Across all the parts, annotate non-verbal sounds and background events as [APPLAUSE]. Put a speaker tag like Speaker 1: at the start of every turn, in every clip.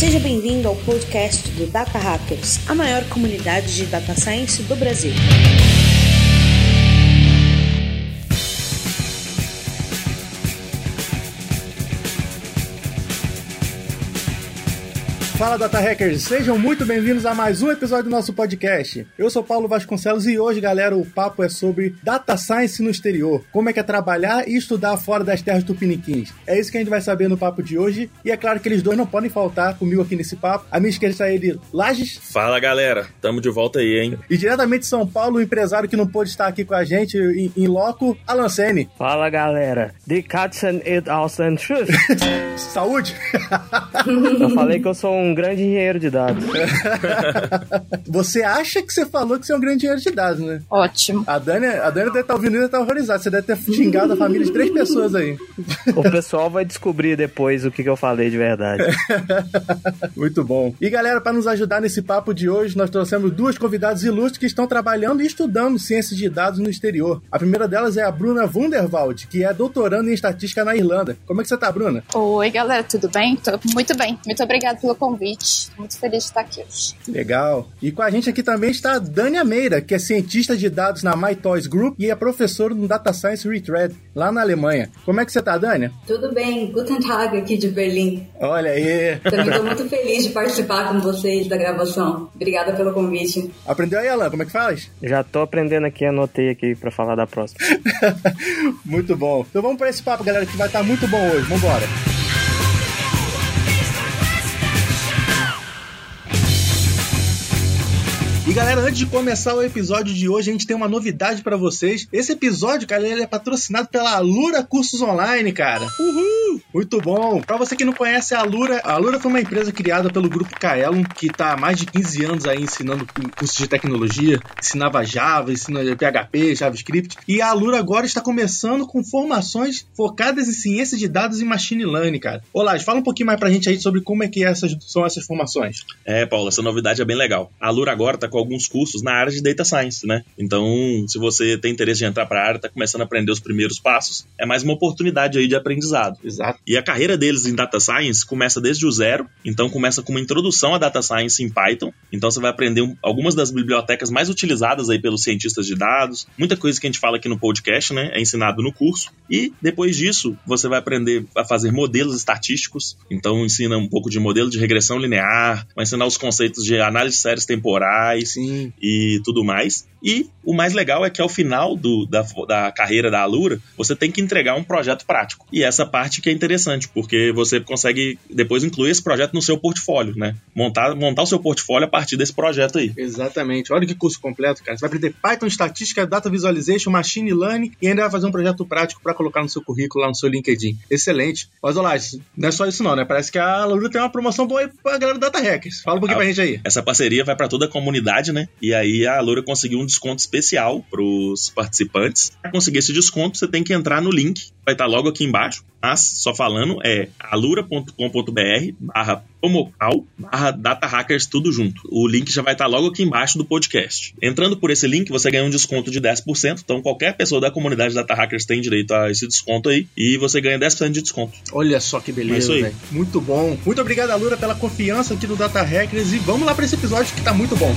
Speaker 1: Seja bem-vindo ao podcast do Data Hackers, a maior comunidade de data science do Brasil.
Speaker 2: Fala Data Hackers, sejam muito bem-vindos a mais um episódio do nosso podcast. Eu sou Paulo Vasconcelos e hoje, galera, o papo é sobre Data Science no exterior. Como é que é trabalhar e estudar fora das terras tupiniquins. É isso que a gente vai saber no papo de hoje. E é claro que eles dois não podem faltar comigo aqui nesse papo. A minha esquerda está ele, Lages.
Speaker 3: Fala galera, tamo de volta aí, hein?
Speaker 2: E diretamente de São Paulo, o empresário que não pôde estar aqui com a gente em, em loco, Alan Sene.
Speaker 4: Fala galera, Die Katzen it aus den Schuss. [LAUGHS]
Speaker 2: Saúde!
Speaker 4: Eu falei que eu sou um grande engenheiro de dados. [LAUGHS]
Speaker 2: você acha que você falou que você é um grande engenheiro de dados, né?
Speaker 5: Ótimo.
Speaker 2: A Dani, a Dani deve estar ouvindo e estar horrorizada. Você deve ter xingado a família de três pessoas aí.
Speaker 4: O pessoal vai descobrir depois o que, que eu falei de verdade. [LAUGHS]
Speaker 2: Muito bom. E galera, para nos ajudar nesse papo de hoje, nós trouxemos duas convidadas ilustres que estão trabalhando e estudando ciências de dados no exterior. A primeira delas é a Bruna Wunderwald, que é doutorando em estatística na Irlanda. Como é que você tá, Bruna?
Speaker 5: Oi, galera, tudo bem? Tô muito bem. Muito obrigada pelo convite. Muito feliz de estar aqui hoje.
Speaker 2: Legal. E com a gente aqui também está a Dani Meira, que é cientista de dados na MyToys Group e é professora no Data Science Retread, lá na Alemanha. Como é que você tá, Dani?
Speaker 6: Tudo bem. Guten Tag aqui de Berlim.
Speaker 2: Olha aí.
Speaker 6: Também estou [LAUGHS] muito feliz de participar com vocês da gravação. Obrigada pelo convite.
Speaker 2: Aprendeu aí, Alan? Como é que faz?
Speaker 4: Já tô aprendendo aqui, anotei aqui para falar da próxima. [LAUGHS]
Speaker 2: muito bom. Então vamos para esse papo, galera, que vai estar muito bom hoje. Vambora. E galera, antes de começar o episódio de hoje, a gente tem uma novidade para vocês. Esse episódio, cara, ele é patrocinado pela Alura Cursos Online, cara. Uhul! Muito bom. Para você que não conhece a Alura, a Alura foi uma empresa criada pelo grupo Kaelon, que tá há mais de 15 anos aí ensinando cursos de tecnologia, ensinava Java, ensina PHP, JavaScript, e a Alura agora está começando com formações focadas em ciência de dados e machine learning, cara. Olá, fala um pouquinho mais pra gente aí sobre como é que essas, são essas formações.
Speaker 3: É, Paulo, essa novidade é bem legal. A Alura agora tá com alguns cursos na área de data science, né? Então, se você tem interesse de entrar para a área, está começando a aprender os primeiros passos, é mais uma oportunidade aí de aprendizado.
Speaker 2: Exato.
Speaker 3: E a carreira deles em data science começa desde o zero, então começa com uma introdução à data science em Python. Então você vai aprender algumas das bibliotecas mais utilizadas aí pelos cientistas de dados, muita coisa que a gente fala aqui no podcast, né? É ensinado no curso. E depois disso, você vai aprender a fazer modelos estatísticos. Então ensina um pouco de modelo de regressão linear, vai ensinar os conceitos de análise de séries temporais,
Speaker 2: Sim
Speaker 3: e tudo mais. E o mais legal é que ao final do, da, da carreira da Alura, você tem que entregar um projeto prático. E essa parte que é interessante, porque você consegue depois incluir esse projeto no seu portfólio, né? Montar, montar o seu portfólio a partir desse projeto aí.
Speaker 2: Exatamente. Olha que curso completo, cara. Você vai aprender Python, estatística, data visualization, machine learning e ainda vai fazer um projeto prático para colocar no seu currículo lá no seu LinkedIn. Excelente. Mas olá, não é só isso não, né? Parece que a Alura tem uma promoção boa aí pra galera do Data Hackers. Fala um pouquinho a, pra gente aí.
Speaker 3: Essa parceria vai para toda a comunidade, né? E aí a Alura conseguiu um desconto especial para os participantes. Para conseguir esse desconto, você tem que entrar no link, vai estar logo aqui embaixo. Mas, só falando, é alura.com.br barra promocal barra data hackers tudo junto. O link já vai estar logo aqui embaixo do podcast. Entrando por esse link, você ganha um desconto de 10%. Então, qualquer pessoa da comunidade Data Hackers tem direito a esse desconto aí. E você ganha 10% de desconto.
Speaker 2: Olha só que beleza, velho. Muito bom. Muito obrigado, Alura, pela confiança aqui no Data Hackers. E vamos lá para esse episódio que tá muito bom.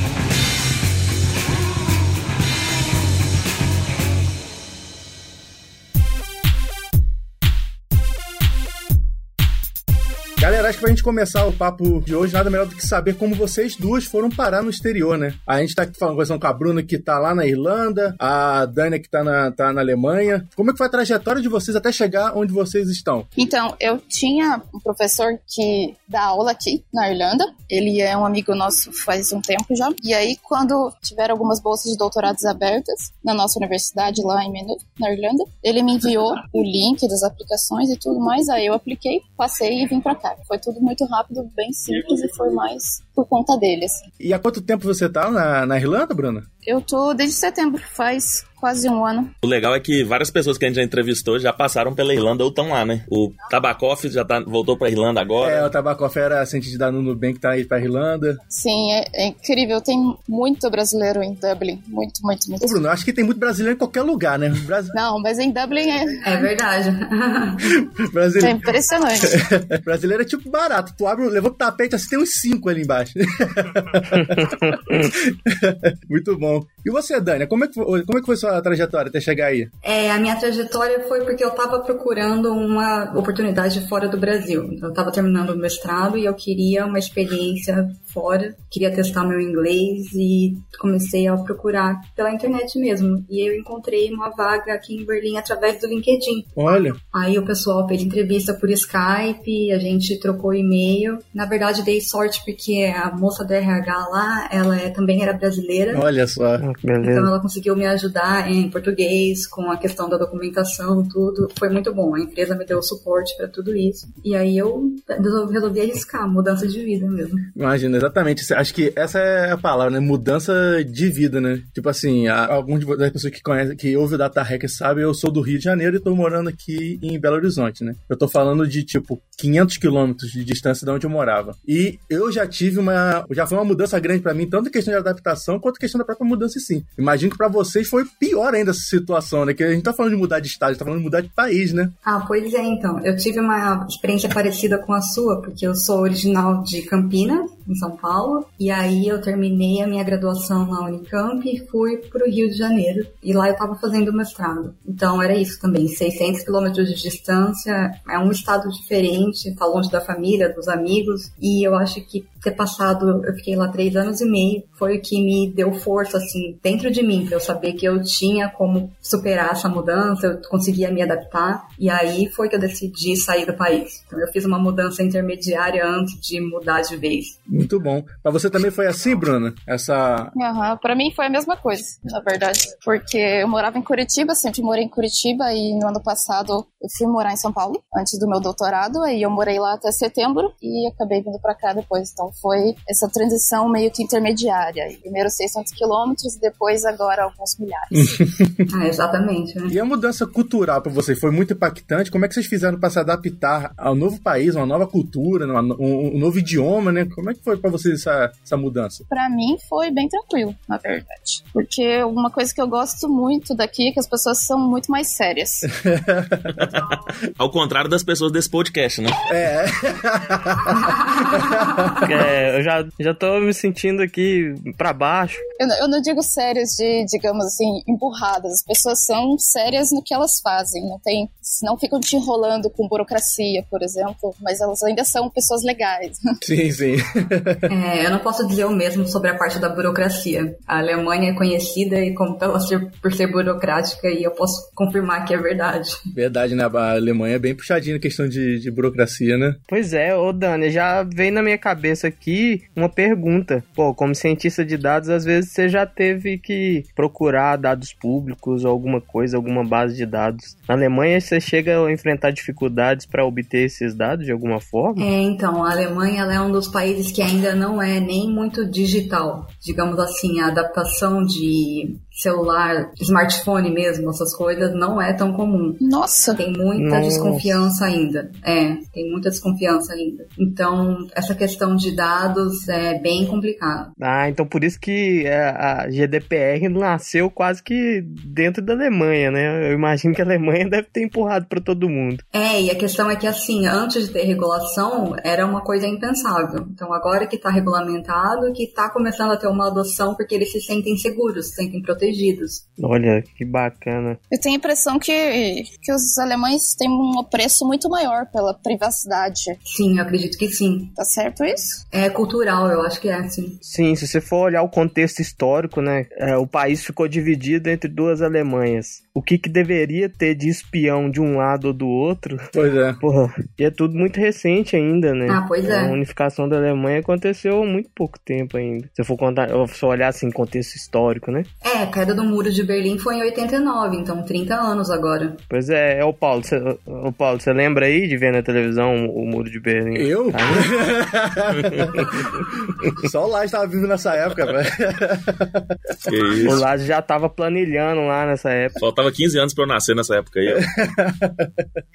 Speaker 2: Galera, acho que pra gente começar o papo de hoje, nada melhor do que saber como vocês duas foram parar no exterior, né? A gente tá falando com a Bruna que tá lá na Irlanda, a Dani que tá na, tá na Alemanha. Como é que foi a trajetória de vocês até chegar onde vocês estão?
Speaker 5: Então, eu tinha um professor que dá aula aqui na Irlanda. Ele é um amigo nosso faz um tempo já. E aí, quando tiveram algumas bolsas de doutorados abertas na nossa universidade lá em Maynooth, na Irlanda, ele me enviou o link das aplicações e tudo mais. Aí eu apliquei, passei e vim pra cá. Foi tudo muito rápido, bem simples e foi mais por conta dele, assim.
Speaker 2: E há quanto tempo você tá na, na Irlanda, Bruna?
Speaker 5: Eu tô desde setembro, faz quase um ano.
Speaker 3: O legal é que várias pessoas que a gente já entrevistou já passaram pela Irlanda ou estão lá, né? O Tabakoff já tá, voltou pra Irlanda agora.
Speaker 2: É, o Tabakoff era cientista da Nubank, tá aí pra Irlanda.
Speaker 5: Sim, é, é, incrível. Tem muito brasileiro em Dublin. Muito, muito, muito.
Speaker 2: Ô, Bruno, acho que tem muito brasileiro em qualquer lugar, né? Brasil... [LAUGHS]
Speaker 5: Não, mas em Dublin é...
Speaker 6: É verdade. [LAUGHS]
Speaker 5: é
Speaker 2: brasileiro...
Speaker 5: impressionante. [LAUGHS]
Speaker 2: brasileiro é tipo barato. Tu abre, levanta o tapete, assim, tem uns cinco ali embaixo. [LAUGHS] muito bom. E você, Dani, como é que foi, como é que foi sua trajetória até chegar aí?
Speaker 6: É, a minha trajetória foi porque eu estava procurando uma oportunidade fora do Brasil. Eu estava terminando o mestrado e eu queria uma experiência fora, queria testar meu inglês e comecei a procurar pela internet mesmo. E eu encontrei uma vaga aqui em Berlim através do LinkedIn.
Speaker 2: Olha.
Speaker 6: Aí o pessoal fez entrevista por Skype, a gente trocou e-mail. Na verdade, dei sorte porque a moça do RH lá, ela é, também era brasileira.
Speaker 2: Olha só.
Speaker 4: Beleza.
Speaker 6: Então ela conseguiu me ajudar em português, com a questão da documentação, tudo. Foi muito bom. A empresa me deu suporte para tudo isso. E aí eu resolvi arriscar, mudança de vida mesmo.
Speaker 2: Imagina, exatamente. Acho que essa é a palavra, né? Mudança de vida, né? Tipo assim, alguns das pessoas que conhecem, que ouvem o Data Hacker sabem, eu sou do Rio de Janeiro e tô morando aqui em Belo Horizonte, né? Eu tô falando de, tipo, 500 quilômetros de distância de onde eu morava. E eu já tive uma... Já foi uma mudança grande para mim, tanto questão de adaptação, quanto questão da própria mudança em si. Imagino que para vocês foi pior ainda essa situação, né? Que a gente tá falando de mudar de estado, a gente tá falando de mudar de país, né?
Speaker 6: Ah, pois é, então. Eu tive uma experiência parecida com a sua, porque eu sou original de Campinas, em São Paulo, e aí eu terminei a minha graduação na Unicamp e fui pro Rio de Janeiro. E lá eu tava fazendo mestrado. Então era isso também, 600 quilômetros de distância, é um estado diferente, tá longe da família, dos amigos, e eu acho que ter passado, eu fiquei lá três anos e meio, foi o que me deu força, assim, dentro de mim, pra eu saber que eu tinha como superar essa mudança, eu conseguia me adaptar, e aí foi que eu decidi sair do país. Então eu fiz uma mudança intermediária antes de mudar de vez.
Speaker 2: Muito bom. Pra você também foi assim, Bruna? Essa.
Speaker 5: Uhum. Pra mim foi a mesma coisa, na verdade. Porque eu morava em Curitiba, sempre morei em Curitiba, e no ano passado eu fui morar em São Paulo, antes do meu doutorado, aí eu morei lá até setembro e acabei vindo pra cá depois. Então foi essa transição meio que intermediária. Primeiro 600 quilômetros e depois agora alguns milhares. [LAUGHS]
Speaker 6: ah, exatamente. Né?
Speaker 2: E a mudança cultural para você foi muito impactante? Como é que vocês fizeram para se adaptar ao novo país, uma nova cultura, um, um novo idioma, né? Como é que foi para vocês essa, essa mudança?
Speaker 5: Para mim foi bem tranquilo, na verdade. Porque uma coisa que eu gosto muito daqui é que as pessoas são muito mais sérias. [LAUGHS]
Speaker 3: Ao contrário das pessoas desse podcast, né?
Speaker 2: É.
Speaker 4: é eu já, já tô me sentindo aqui para baixo.
Speaker 5: Eu, eu não digo sérias de, digamos assim, empurradas. As pessoas são sérias no que elas fazem. Não tem, não ficam te enrolando com burocracia, por exemplo, mas elas ainda são pessoas legais.
Speaker 2: Sim, sim. [LAUGHS]
Speaker 6: É, eu não posso dizer o mesmo sobre a parte da burocracia. A Alemanha é conhecida e como pela ser, por ser burocrática e eu posso confirmar que é verdade.
Speaker 2: Verdade, né? A Alemanha é bem puxadinha na questão de, de burocracia, né?
Speaker 4: Pois é, ô Dani, já veio na minha cabeça aqui uma pergunta. Pô, como cientista de dados, às vezes você já teve que procurar dados públicos ou alguma coisa, alguma base de dados. Na Alemanha, você chega a enfrentar dificuldades para obter esses dados de alguma forma?
Speaker 6: É, então, a Alemanha é um dos países que ainda não é nem muito digital. Digamos assim, a adaptação de celular, smartphone mesmo, essas coisas, não é tão comum.
Speaker 5: Nossa!
Speaker 6: Tem muita
Speaker 4: Nossa.
Speaker 6: desconfiança ainda. É, tem muita desconfiança ainda. Então, essa questão de dados é bem complicada.
Speaker 4: Ah, então por isso que é, a GDPR nasceu quase que dentro da Alemanha, né? Eu imagino que a Alemanha deve ter empurrado para todo mundo.
Speaker 6: É, e a questão é que assim, antes de ter regulação, era uma coisa impensável. Então, agora que está regulamentado, que está começando a ter uma adoção porque eles se sentem seguros, se sentem protegidos protegidos.
Speaker 4: Olha, que bacana.
Speaker 5: Eu tenho a impressão que, que os alemães têm um apreço muito maior pela privacidade.
Speaker 6: Sim, eu acredito que sim.
Speaker 5: Tá certo isso?
Speaker 6: É cultural, eu acho que é, sim.
Speaker 4: Sim, se você for olhar o contexto histórico, né? É, o país ficou dividido entre duas Alemanhas. O que, que deveria ter de espião de um lado ou do outro?
Speaker 2: Pois é.
Speaker 4: Porra, e é tudo muito recente ainda, né?
Speaker 6: Ah, pois é.
Speaker 4: A unificação da Alemanha aconteceu há muito pouco tempo ainda. Se eu for contar, eu olhar assim, contexto histórico, né?
Speaker 6: É, queda do muro de Berlim foi em 89, então 30 anos agora.
Speaker 4: Pois é, é o Paulo. Cê, o Paulo, você lembra aí de ver na televisão o muro de Berlim?
Speaker 2: Eu? [LAUGHS] Só o Lage estava vivo nessa época, velho.
Speaker 3: Que
Speaker 4: O. Lázaro já tava planilhando lá nessa época.
Speaker 3: Faltava 15 anos pra eu nascer nessa época aí. [LAUGHS]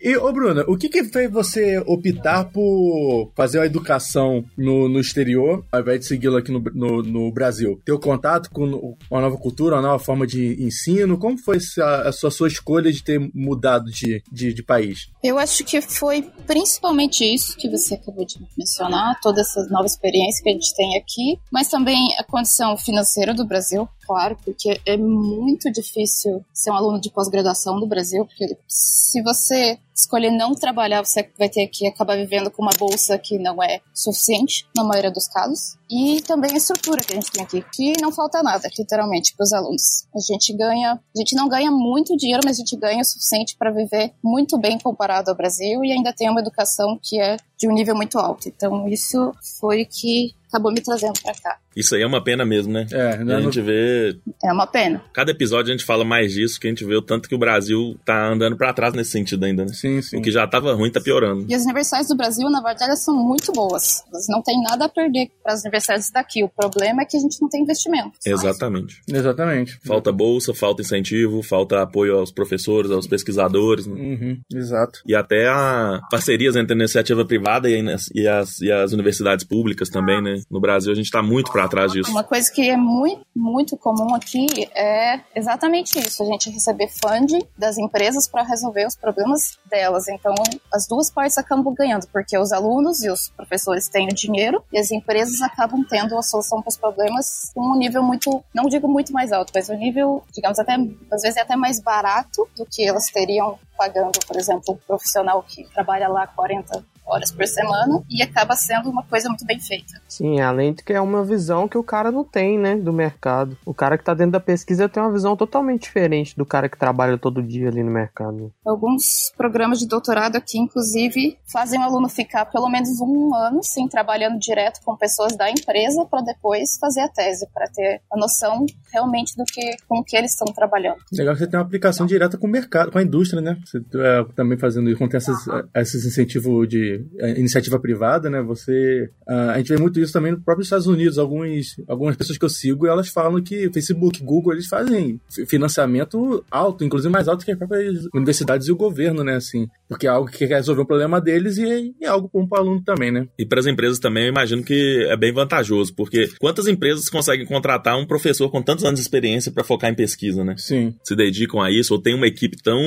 Speaker 2: E, ô Bruna, o que que fez você optar por fazer a educação no, no exterior, ao invés de segui-la aqui no, no, no Brasil? Ter o contato com uma nova cultura, uma nova forma de ensino? Como foi a, a sua, sua escolha de ter mudado de, de, de país?
Speaker 5: Eu acho que foi principalmente isso que você acabou de mencionar, toda essa nova experiência que a gente tem aqui, mas também a condição financeira do Brasil, claro, porque é muito difícil ser um aluno de pós-graduação no Brasil, porque se você escolher não trabalhar, você vai ter que acabar vivendo com uma bolsa que não é suficiente, na maioria dos casos. E também a estrutura que a gente tem aqui, que não falta nada, literalmente, para os alunos. A gente ganha, a gente não ganha muito dinheiro, mas a gente ganha o suficiente para viver muito bem comparado ao Brasil e ainda tem uma educação que é de um nível muito alto. Então isso foi que acabou me trazendo para cá.
Speaker 3: Isso aí é uma pena mesmo, né?
Speaker 2: É, né,
Speaker 3: a gente vê.
Speaker 5: É uma pena.
Speaker 3: Cada episódio a gente fala mais disso, que a gente vê o tanto que o Brasil tá andando pra trás nesse sentido ainda, né?
Speaker 2: Sim, sim.
Speaker 3: O que já tava ruim tá piorando.
Speaker 5: E as universidades do Brasil, na verdade, elas são muito boas. Elas não têm nada a perder para as universidades daqui. O problema é que a gente não tem investimento.
Speaker 3: Exatamente.
Speaker 2: Exatamente.
Speaker 3: Falta bolsa, falta incentivo, falta apoio aos professores, aos pesquisadores, né?
Speaker 2: Uhum, exato.
Speaker 3: E até a parcerias entre a iniciativa privada e, a- e as, e as universidades públicas também, né? No Brasil a gente tá muito pra trás disso.
Speaker 5: Uma coisa que é muito, muito comum aqui é exatamente isso: a gente receber funding das empresas para resolver os problemas delas. Então, as duas partes acabam ganhando, porque os alunos e os professores têm o dinheiro e as empresas acabam tendo a solução para os problemas com um nível muito, não digo muito mais alto, mas um nível, digamos, até às vezes é até mais barato do que elas teriam pagando, por exemplo, um profissional que trabalha lá 40 horas por semana e acaba sendo uma coisa muito bem feita.
Speaker 4: Sim, além de que é uma visão que o cara não tem, né, do mercado. O cara que tá dentro da pesquisa tem uma visão totalmente diferente do cara que trabalha todo dia ali no mercado.
Speaker 5: Alguns programas de doutorado aqui, inclusive, fazem o aluno ficar pelo menos um ano, sim, trabalhando direto com pessoas da empresa para depois fazer a tese, para ter a noção realmente do que com que eles estão trabalhando.
Speaker 2: Legal que você tem uma aplicação direta com o mercado, com a indústria, né? Você é, também fazendo com essas, esses incentivos de iniciativa privada, né? Você. a gente vê muito isso também no próprio Estados Unidos. Alguns, algumas pessoas que eu sigo, elas falam que Facebook, Google, eles fazem fi- financiamento alto, inclusive mais alto que as próprias universidades e o governo, né? Assim, porque é algo que quer resolver um problema deles e é, e é algo bom para o aluno também, né?
Speaker 3: E para as empresas também, eu imagino que é bem vantajoso, porque quantas empresas conseguem contratar um professor com tantos anos de experiência para focar em pesquisa, né?
Speaker 2: Sim.
Speaker 3: Se dedicam a isso, ou tem uma equipe tão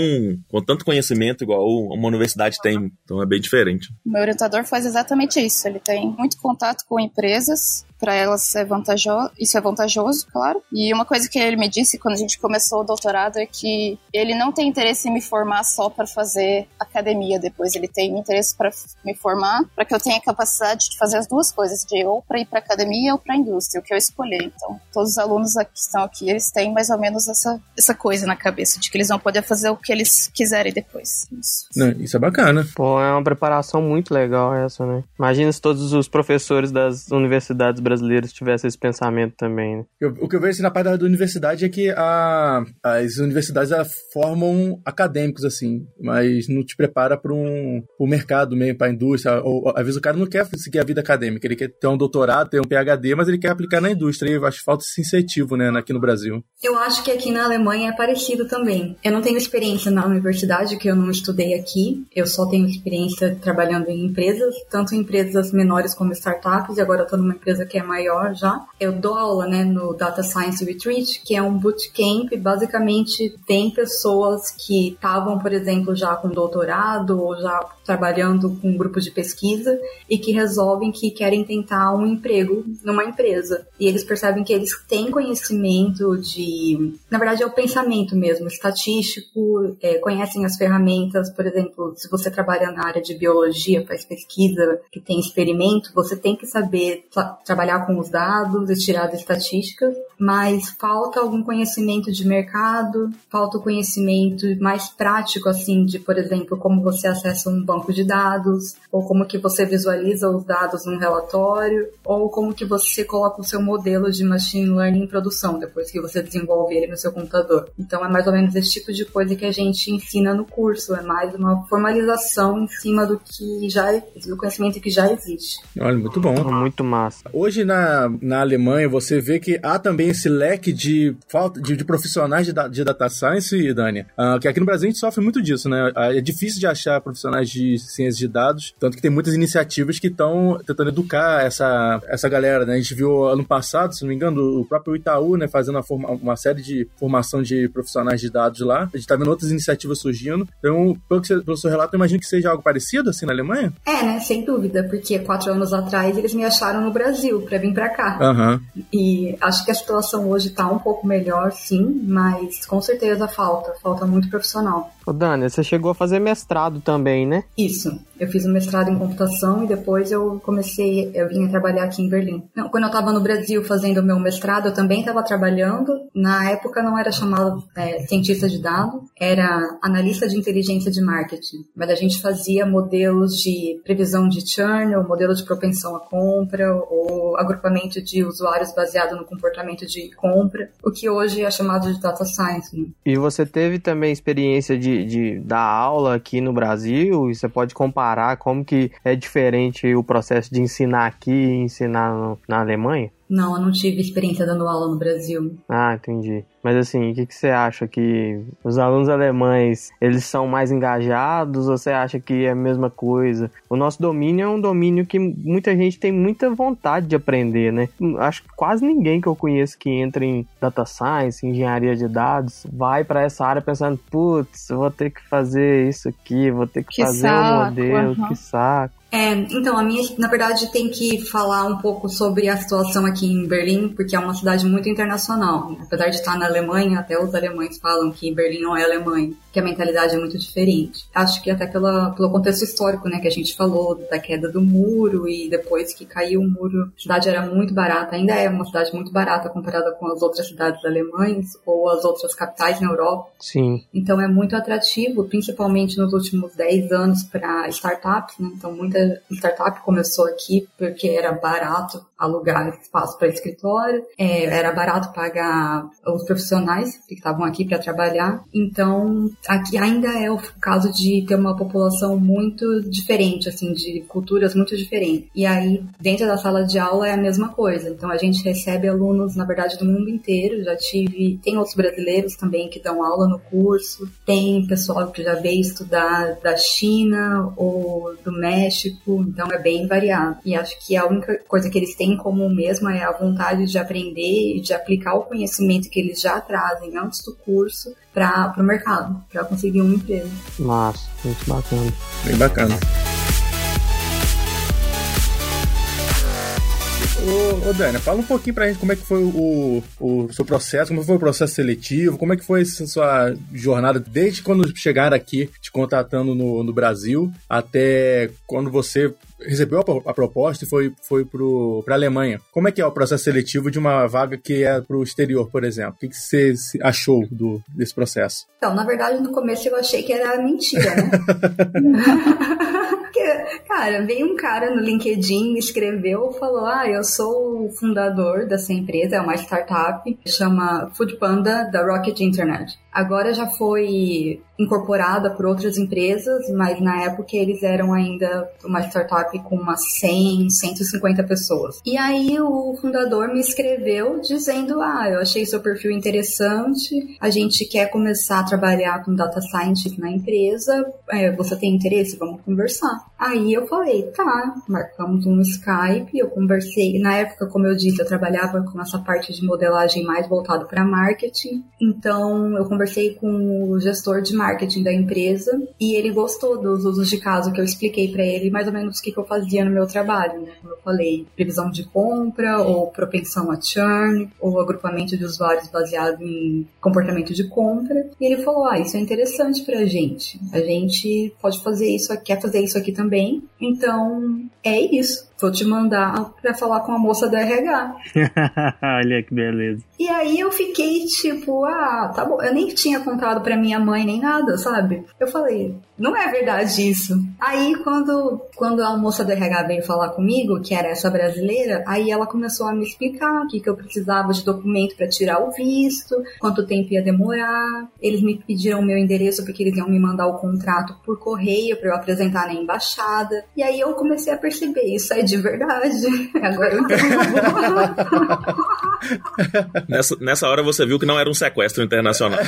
Speaker 3: com tanto conhecimento igual uma universidade tem. Então é bem diferente.
Speaker 5: O meu orientador faz exatamente isso. Ele tem muito contato com empresas, para elas é vantajoso, isso é vantajoso, claro. E uma coisa que ele me disse quando a gente começou o doutorado é que ele não tem interesse em me formar só para fazer academia depois. Ele tem interesse para me formar para que eu tenha capacidade de fazer as duas coisas, de ou para ir para academia ou para a indústria, o que eu escolher. Então, todos os alunos que estão aqui, eles têm mais ou menos essa, essa coisa na cabeça de que eles vão poder fazer o que eles quiserem depois. Isso.
Speaker 2: Isso é bacana.
Speaker 4: Pô, é uma preparação muito legal essa, né? Imagina se todos os professores das universidades brasileiras tivessem esse pensamento também, né?
Speaker 2: Eu- o que eu vejo assim, na parte da, da universidade é que a- as universidades formam acadêmicos, assim, mas não te prepara para um o mercado mesmo, para a indústria. Ou, às vezes o cara não quer seguir a vida acadêmica, ele quer ter um doutorado, ter um PhD, mas ele quer aplicar na indústria. E eu acho que falta esse incentivo, né, aqui no Brasil.
Speaker 6: Eu acho que aqui na Alemanha é parecido também. Eu não tenho experiência na universidade, que eu não estudei aqui. Eu só tenho experiência trabalhando em empresas, tanto em empresas menores como startups, e agora eu tô numa empresa que é maior já. Eu dou aula, né, no Data Science Retreat, que é um bootcamp. Basicamente, tem pessoas que estavam, por exemplo, já com doutorado ou já trabalhando com grupos de pesquisa e que resolvem que querem tentar um emprego numa empresa. E eles percebem que eles têm conhecimento de. Na verdade, é o pensamento mesmo, estatístico, é, conhecem as ferramentas, por exemplo, se você trabalha na área de biologia, faz pesquisa, que tem experimento, você tem que saber tra- trabalhar trabalhar com os dados e tirar as estatísticas, mas falta algum conhecimento de mercado, falta o conhecimento mais prático, assim, de, por exemplo, como você acessa um banco de dados, ou como que você visualiza os dados num relatório, ou como que você coloca o seu modelo de machine learning em produção, depois que você desenvolve ele no seu computador. Então é mais ou menos esse tipo de coisa que a gente ensina no curso, é mais uma formalização em cima do que já do conhecimento que já existe.
Speaker 2: Olha, muito bom.
Speaker 4: Muito massa.
Speaker 2: Hoje na, na Alemanha você vê que há também esse leque de falta de, de profissionais de, de data science, Dani, uh, que aqui no Brasil a gente sofre muito disso, né? Uh, é difícil de achar profissionais de ciências de dados, tanto que tem muitas iniciativas que estão tentando educar essa, essa galera, né? A gente viu ano passado, se não me engano, o próprio Itaú, né, fazendo uma, forma, uma série de formação de profissionais de dados lá. A gente tá vendo outras iniciativas surgindo. Então, pelo, que você, pelo seu relato, eu imagino que seja algo parecido assim na Alemanha?
Speaker 6: É, né? Sem dúvida, porque quatro anos atrás eles me acharam no Brasil para vir para cá.
Speaker 2: Uhum.
Speaker 6: E acho que a situação situação hoje está um pouco melhor, sim, mas com certeza falta, falta muito profissional.
Speaker 4: Ô Dani, você chegou a fazer mestrado também, né?
Speaker 6: Isso. Eu fiz um mestrado em computação e depois eu comecei, eu vim trabalhar aqui em Berlim. Não, quando eu estava no Brasil fazendo o meu mestrado, eu também estava trabalhando. Na época não era chamado é, cientista de dados, era analista de inteligência de marketing. Mas a gente fazia modelos de previsão de churn, ou modelo de propensão à compra, ou agrupamento de usuários baseado no comportamento de compra, o que hoje é chamado de data science. Né?
Speaker 4: E você teve também experiência de de, dar aula aqui no Brasil e você pode comparar como que é diferente o processo de ensinar aqui e ensinar no, na Alemanha?
Speaker 6: Não, eu não tive experiência dando aula no Brasil.
Speaker 4: Ah, entendi. Mas assim, o que, que você acha que os alunos alemães, eles são mais engajados ou você acha que é a mesma coisa? O nosso domínio é um domínio que muita gente tem muita vontade de aprender, né? Acho que quase ninguém que eu conheço que entra em data science, engenharia de dados, vai para essa área pensando, putz, vou ter que fazer isso aqui, vou ter que, que fazer o um modelo, uhum. que saco.
Speaker 6: É, então, a minha, na verdade, tem que falar um pouco sobre a situação aqui em Berlim, porque é uma cidade muito internacional. Apesar de estar na Alemanha, até os alemães falam que Berlim não é Alemanha que a mentalidade é muito diferente. Acho que até pela, pelo contexto histórico, né, que a gente falou da queda do muro e depois que caiu o muro, a cidade era muito barata, ainda é uma cidade muito barata comparada com as outras cidades alemãs ou as outras capitais na Europa.
Speaker 4: Sim.
Speaker 6: Então é muito atrativo, principalmente nos últimos 10 anos para startups, né? Então muita startup começou aqui porque era barato alugar espaço para escritório, é, era barato pagar os profissionais que estavam aqui para trabalhar. Então aqui ainda é o caso de ter uma população muito diferente, assim, de culturas muito diferentes. E aí, dentro da sala de aula é a mesma coisa. Então, a gente recebe alunos, na verdade, do mundo inteiro. Já tive, tem outros brasileiros também que dão aula no curso. Tem pessoal que já veio estudar da China ou do México. Então, é bem variado. E acho que a única coisa que eles têm em comum mesmo é a vontade de aprender e de aplicar o conhecimento que eles já trazem antes do curso para o mercado, para conseguir um emprego.
Speaker 4: Massa, muito bacana.
Speaker 2: Bem bacana. Ô, ô Dani, fala um pouquinho pra gente como é que foi o, o seu processo, como foi o processo seletivo, como é que foi essa sua jornada desde quando chegaram aqui te contratando no, no Brasil até quando você recebeu a, a proposta e foi, foi para a Alemanha. Como é que é o processo seletivo de uma vaga que é para o exterior, por exemplo? O que, que você achou do, desse processo?
Speaker 6: Então, na verdade, no começo eu achei que era mentira, né? [LAUGHS] Cara, veio um cara no LinkedIn, escreveu, falou: Ah, eu sou o fundador dessa empresa, é uma startup, chama Food Panda da Rocket Internet. Agora já foi incorporada por outras empresas, mas na época eles eram ainda uma startup com umas 100, 150 pessoas. E aí o fundador me escreveu dizendo: Ah, eu achei seu perfil interessante, a gente quer começar a trabalhar com data science na empresa, é, você tem interesse? Vamos conversar. Aí eu falei: Tá, marcamos um Skype, eu conversei. Na época, como eu disse, eu trabalhava com essa parte de modelagem mais voltado para marketing, então eu conversei com o gestor de marketing da empresa e ele gostou dos usos de caso que eu expliquei para ele mais ou menos o que, que eu fazia no meu trabalho, né? Como eu falei, previsão de compra ou propensão a churn ou agrupamento de usuários baseado em comportamento de compra. E ele falou: "Ah, isso é interessante pra gente. A gente pode fazer isso, quer fazer isso aqui também". Também. Então, é isso. Vou te mandar pra falar com a moça do RH. [LAUGHS]
Speaker 4: Olha que beleza.
Speaker 6: E aí eu fiquei tipo, ah, tá bom. Eu nem tinha contado pra minha mãe nem nada, sabe? Eu falei, não é verdade isso. Aí quando, quando a moça do RH veio falar comigo, que era essa brasileira, aí ela começou a me explicar o que, que eu precisava de documento para tirar o visto, quanto tempo ia demorar. Eles me pediram o meu endereço porque eles iam me mandar o contrato por correio para eu apresentar na embaixada. E aí eu comecei a perceber, isso é de verdade. [LAUGHS] Agora eu entendo. [LAUGHS]
Speaker 3: Nessa, nessa hora você viu que não era um sequestro internacional.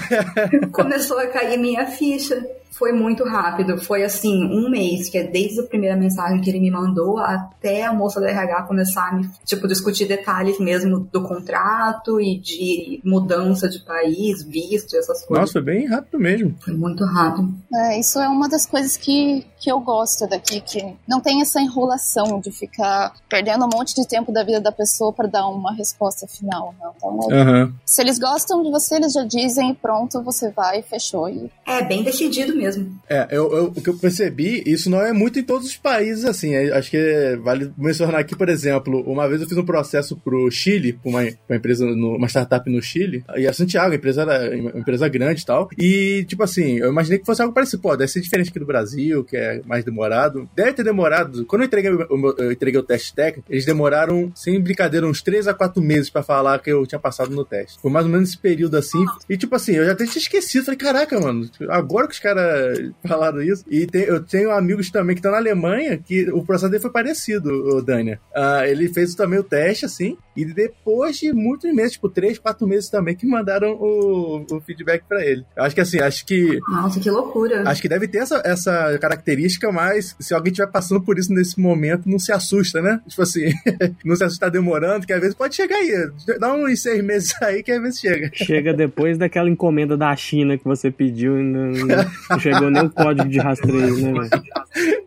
Speaker 6: Começou a cair minha ficha. Foi muito rápido. Foi assim, um mês, que é desde a primeira mensagem que ele me mandou até a moça do RH começar a me, tipo, discutir detalhes mesmo do contrato e de mudança de país, visto, essas coisas.
Speaker 2: Nossa, foi bem rápido mesmo.
Speaker 6: Foi muito rápido.
Speaker 5: É, isso é uma das coisas que, que eu gosto daqui, que não tem essa enrolação de ficar perdendo um monte de tempo da vida da pessoa para dar uma resposta final. Não. Então,
Speaker 2: Aham.
Speaker 5: se eles gostam de você, eles já dizem e pronto, você vai, fechou. E
Speaker 6: É bem decidido mesmo.
Speaker 2: É, eu, eu- o que eu percebi, isso não é muito em todos os países, assim. é- acho que vale mencionar aqui, por exemplo, uma vez eu fiz um processo pro Chile, pra uma, uma empresa, no- uma startup no Chile, e a Santiago, a empresa era uma empresa grande e tal. E, tipo assim, eu imaginei que fosse algo parecido. Pô, deve ser diferente aqui do Brasil, que é mais demorado. Deve ter demorado. Quando eu entreguei eu entreguei o teste técnico, eles demoraram, sem brincadeira, uns 3 a 4 meses pra falar que eu tinha passado no teste. Foi mais ou menos esse período assim. E, tipo assim, eu já até tinha esquecido. Falei, caraca, mano, agora que os caras [LAUGHS] falaram isso. E tem- eu tenho amigos também que estão na Alemanha que o processo dele foi parecido, o Dania. Ah, ele fez também o teste, assim, e depois de muitos meses, tipo, 3, 4 meses também, que mandaram o, o feedback pra ele. Eu acho que assim, acho que.
Speaker 6: Nossa, que loucura.
Speaker 2: Acho que deve ter essa, essa característica, mas se alguém estiver passando por isso nesse momento, não se assusta, né? Tipo assim, [LAUGHS] não se assusta demorando, que às vezes pode chegar aí. Dá uns seis meses aí que às vezes chega.
Speaker 4: Chega depois daquela encomenda da China que você pediu e não, não [LAUGHS] chegou nem o código de rastreio, né?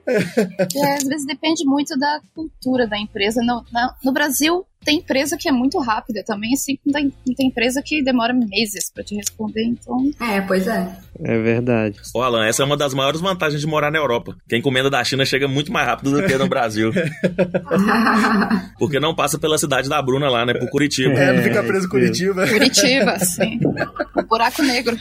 Speaker 5: É, às vezes depende muito da cultura da empresa. No, no Brasil, tem empresa que é muito rápida também, assim, como tem, tem empresa que demora meses pra te responder, então.
Speaker 6: É, pois é.
Speaker 4: É verdade.
Speaker 3: Ô, Alan, essa é uma das maiores vantagens de morar na Europa. Que a encomenda da China chega muito mais rápido do que no Brasil. [LAUGHS] Porque não passa pela cidade da Bruna lá, né? Por Curitiba.
Speaker 2: É, não
Speaker 4: É,
Speaker 2: fica preso em
Speaker 4: isso
Speaker 2: Curitiba.
Speaker 5: Curitiba, sim. [LAUGHS] O buraco negro.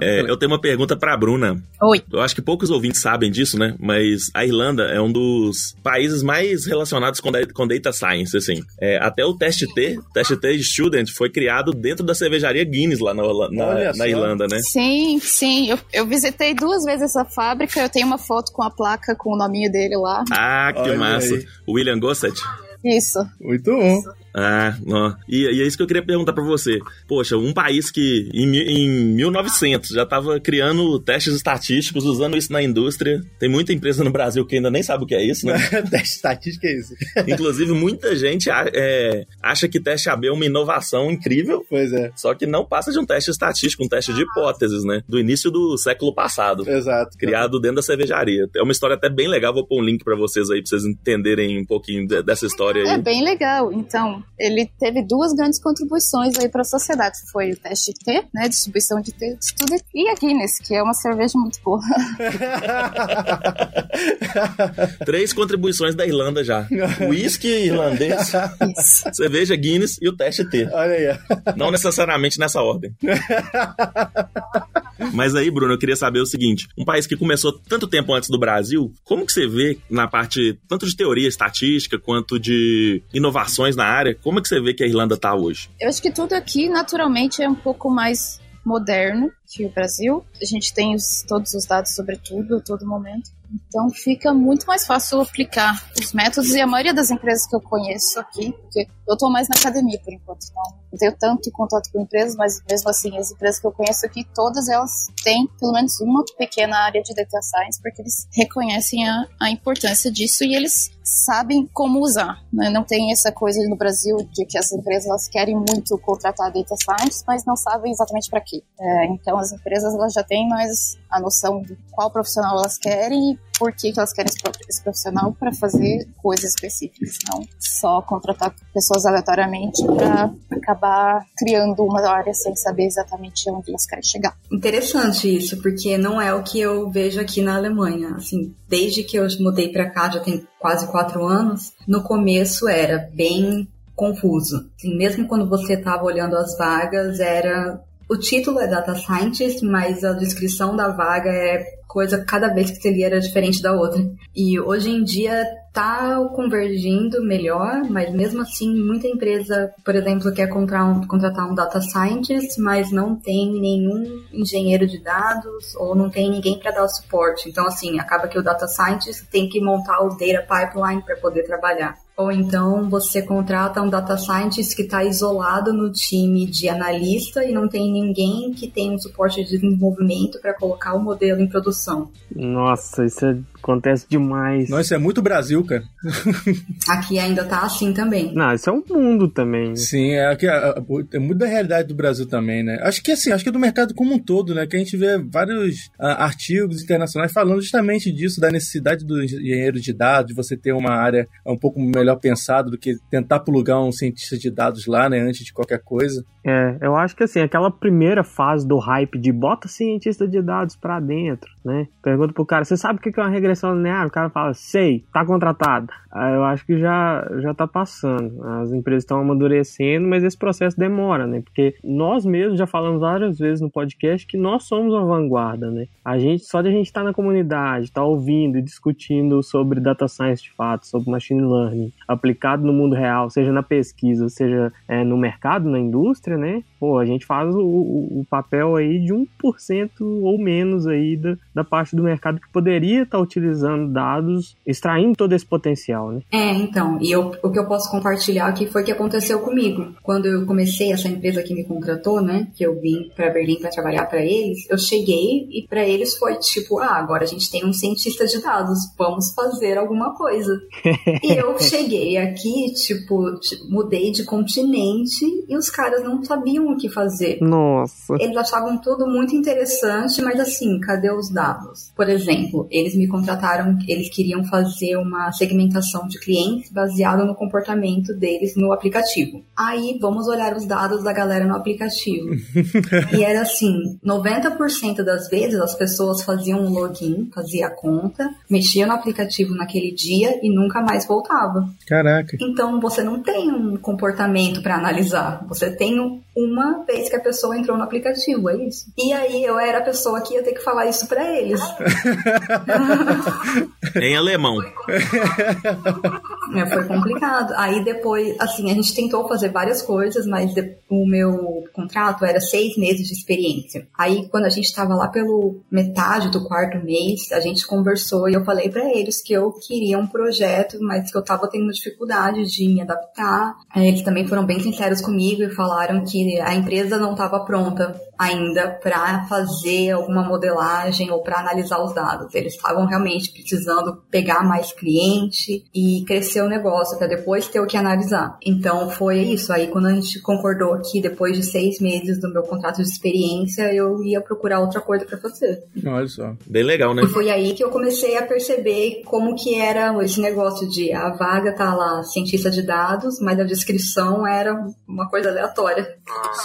Speaker 3: É, eu tenho uma pergunta pra Bruna.
Speaker 5: Oi.
Speaker 3: Eu acho que poucos ouvintes sabem disso, né? Mas a Irlanda é um dos países mais relacionados com, com data science, assim. É, até o teste T, teste T Student, foi criado dentro da cervejaria Guinness lá na, na- na. Irlanda, né?
Speaker 5: Sim, sim. Eu, eu visitei duas vezes essa fábrica. Eu tenho uma foto com a placa com o nominho dele lá.
Speaker 3: Ah, que
Speaker 2: Olha
Speaker 3: massa.
Speaker 2: aí.
Speaker 3: William Gossett?
Speaker 5: Isso.
Speaker 2: Muito bom.
Speaker 3: Ah, ó. E, e é isso que eu queria perguntar pra você. Poxa, um país que em, em 1900 já tava criando testes estatísticos, usando isso na indústria. Tem muita empresa no Brasil que ainda nem sabe o que é isso, né? [LAUGHS]
Speaker 2: Teste estatística é isso. [LAUGHS]
Speaker 3: Inclusive, muita gente é, acha que teste AB é uma inovação incrível,
Speaker 2: Pois é,
Speaker 3: só que não passa de um teste estatístico, um teste de hipóteses, né? Do início do século passado.
Speaker 2: exato.
Speaker 3: Criado dentro da cervejaria. É uma história até bem legal, vou pôr um link pra vocês aí, pra vocês entenderem um pouquinho de- dessa história
Speaker 5: É
Speaker 3: aí.
Speaker 5: bem legal. Então, ele teve duas grandes contribuições aí para a sociedade. Foi o teste T, né, distribuição de T, de tudo, e a Guinness, que é uma cerveja muito boa. [LAUGHS]
Speaker 3: Três contribuições da Irlanda já. Whisky irlandês,
Speaker 5: Isso.
Speaker 3: cerveja Guinness e o teste T.
Speaker 2: Olha aí.
Speaker 3: Não necessariamente nessa ordem. Mas aí, Bruno, eu queria saber o seguinte: um país que começou tanto tempo antes do Brasil, como que você vê na parte tanto de teoria estatística quanto de inovações na área, como é que você vê que a Irlanda tá hoje?
Speaker 5: Eu acho que tudo aqui, naturalmente, é um pouco mais moderno que o Brasil. A gente tem os- todos os dados sobre tudo, a todo momento. Então fica muito mais fácil aplicar os métodos e a maioria das empresas que eu conheço aqui, porque eu estou mais na academia por enquanto, não, não tenho tanto contato com empresas, mas mesmo assim as empresas que eu conheço aqui, todas elas têm pelo menos uma pequena área de data science, porque eles reconhecem a, a importância disso e eles sabem como usar. né? Não tem essa coisa no Brasil de que as empresas elas querem muito contratar data science, mas não sabem exatamente para quê. É, então as empresas elas já têm mais a noção de qual profissional elas querem por que, que elas querem esse profissional para fazer coisas específicas, não só contratar pessoas aleatoriamente para acabar criando uma área sem saber exatamente onde elas querem chegar.
Speaker 6: Interessante isso, porque não é o que eu vejo aqui na Alemanha. Assim, desde que eu mudei para cá, já tem quase quatro anos, no começo era bem confuso. Assim, mesmo quando você estava olhando as vagas, era o título é Data Scientist, mas a descrição da vaga é coisa cada vez que você lia era diferente da outra. E hoje em dia tá convergindo melhor, mas mesmo assim muita empresa, por exemplo, quer contratar um, contratar um data scientist, mas não tem nenhum engenheiro de dados ou não tem ninguém para dar o suporte. Então assim, acaba que o data scientist tem que montar o data pipeline para poder trabalhar. Ou então você contrata um data scientist que está isolado no time de analista e não tem ninguém que tem um suporte de desenvolvimento para colocar o modelo em produção.
Speaker 4: Nossa, isso é Acontece demais.
Speaker 2: Nossa, isso é muito Brasil, cara.
Speaker 6: Aqui ainda tá assim também.
Speaker 4: Não, isso é um mundo também.
Speaker 2: Sim, é, aqui, é, é muito da realidade do Brasil também, né? Acho que assim, acho que é do mercado como um todo, né? Que a gente vê vários uh, artigos internacionais falando justamente disso, da necessidade do engenheiro de dados, de você ter uma área um pouco melhor pensada do que tentar plugar um cientista de dados lá, né? Antes de qualquer coisa.
Speaker 4: É, eu acho que assim, aquela primeira fase do hype de bota cientista de dados pra dentro, né? Pergunta pro cara, você sabe o que é uma regressão linear? O cara fala, sei, tá contratado. Aí eu acho que já, já tá passando. As empresas estão amadurecendo, mas esse processo demora, né? Porque nós mesmos já falamos várias vezes no podcast que nós somos uma vanguarda, né? A gente, só de a gente estar tá na comunidade, estar tá ouvindo e discutindo sobre data science de fato, sobre machine learning, aplicado no mundo real, seja na pesquisa, seja é, no mercado, na indústria, né? Pô, a gente faz o, o papel aí de 1% ou menos aí da, da parte do mercado que poderia estar tá utilizando dados, extraindo todo esse potencial, né?
Speaker 6: É, então, e eu, o que eu posso compartilhar aqui foi o que aconteceu comigo. Quando eu comecei essa empresa que me contratou, né, que eu vim para Berlim para trabalhar para eles, eu cheguei e para eles foi tipo, ah, agora a gente tem um cientista de dados, vamos fazer alguma coisa. [LAUGHS] e eu cheguei aqui, tipo, mudei de continente e os caras não sabiam o que fazer.
Speaker 4: Nossa.
Speaker 6: Eles achavam tudo muito interessante, mas assim, cadê os dados? Por exemplo, eles me contrataram, eles queriam fazer uma segmentação de clientes baseado no comportamento deles no aplicativo. Aí vamos olhar os dados da galera no aplicativo. [LAUGHS] e era assim, 90% das vezes as pessoas faziam um login, fazia a conta, mexia no aplicativo naquele dia e nunca mais voltava.
Speaker 2: Caraca.
Speaker 6: Então você não tem um comportamento para analisar, você tem uma vez que a pessoa entrou no aplicativo, é isso. E aí eu era a pessoa que ia ter que falar isso para eles. [LAUGHS]
Speaker 3: em alemão.
Speaker 6: É, foi complicado. Aí depois, assim, a gente tentou fazer várias coisas, mas o meu contrato era seis meses de experiência. Aí quando a gente estava lá pelo metade do quarto mês, a gente conversou e eu falei para eles que eu queria um projeto, mas que eu tava tendo dificuldade de me adaptar. Eles também foram bem sinceros comigo e falaram que a empresa não estava pronta ainda para fazer alguma modelagem ou para analisar os dados. Eles estavam realmente precisando pegar mais cliente e crescer o negócio para depois ter o que analisar. Então foi isso. Aí quando a gente concordou que depois de seis meses do meu contrato de experiência eu ia procurar outra coisa para fazer.
Speaker 2: Olha só.
Speaker 3: Bem legal, né?
Speaker 6: E foi aí que eu comecei a perceber como que era esse negócio de a vaga tá lá cientista de dados, mas a descrição era uma coisa aleatória.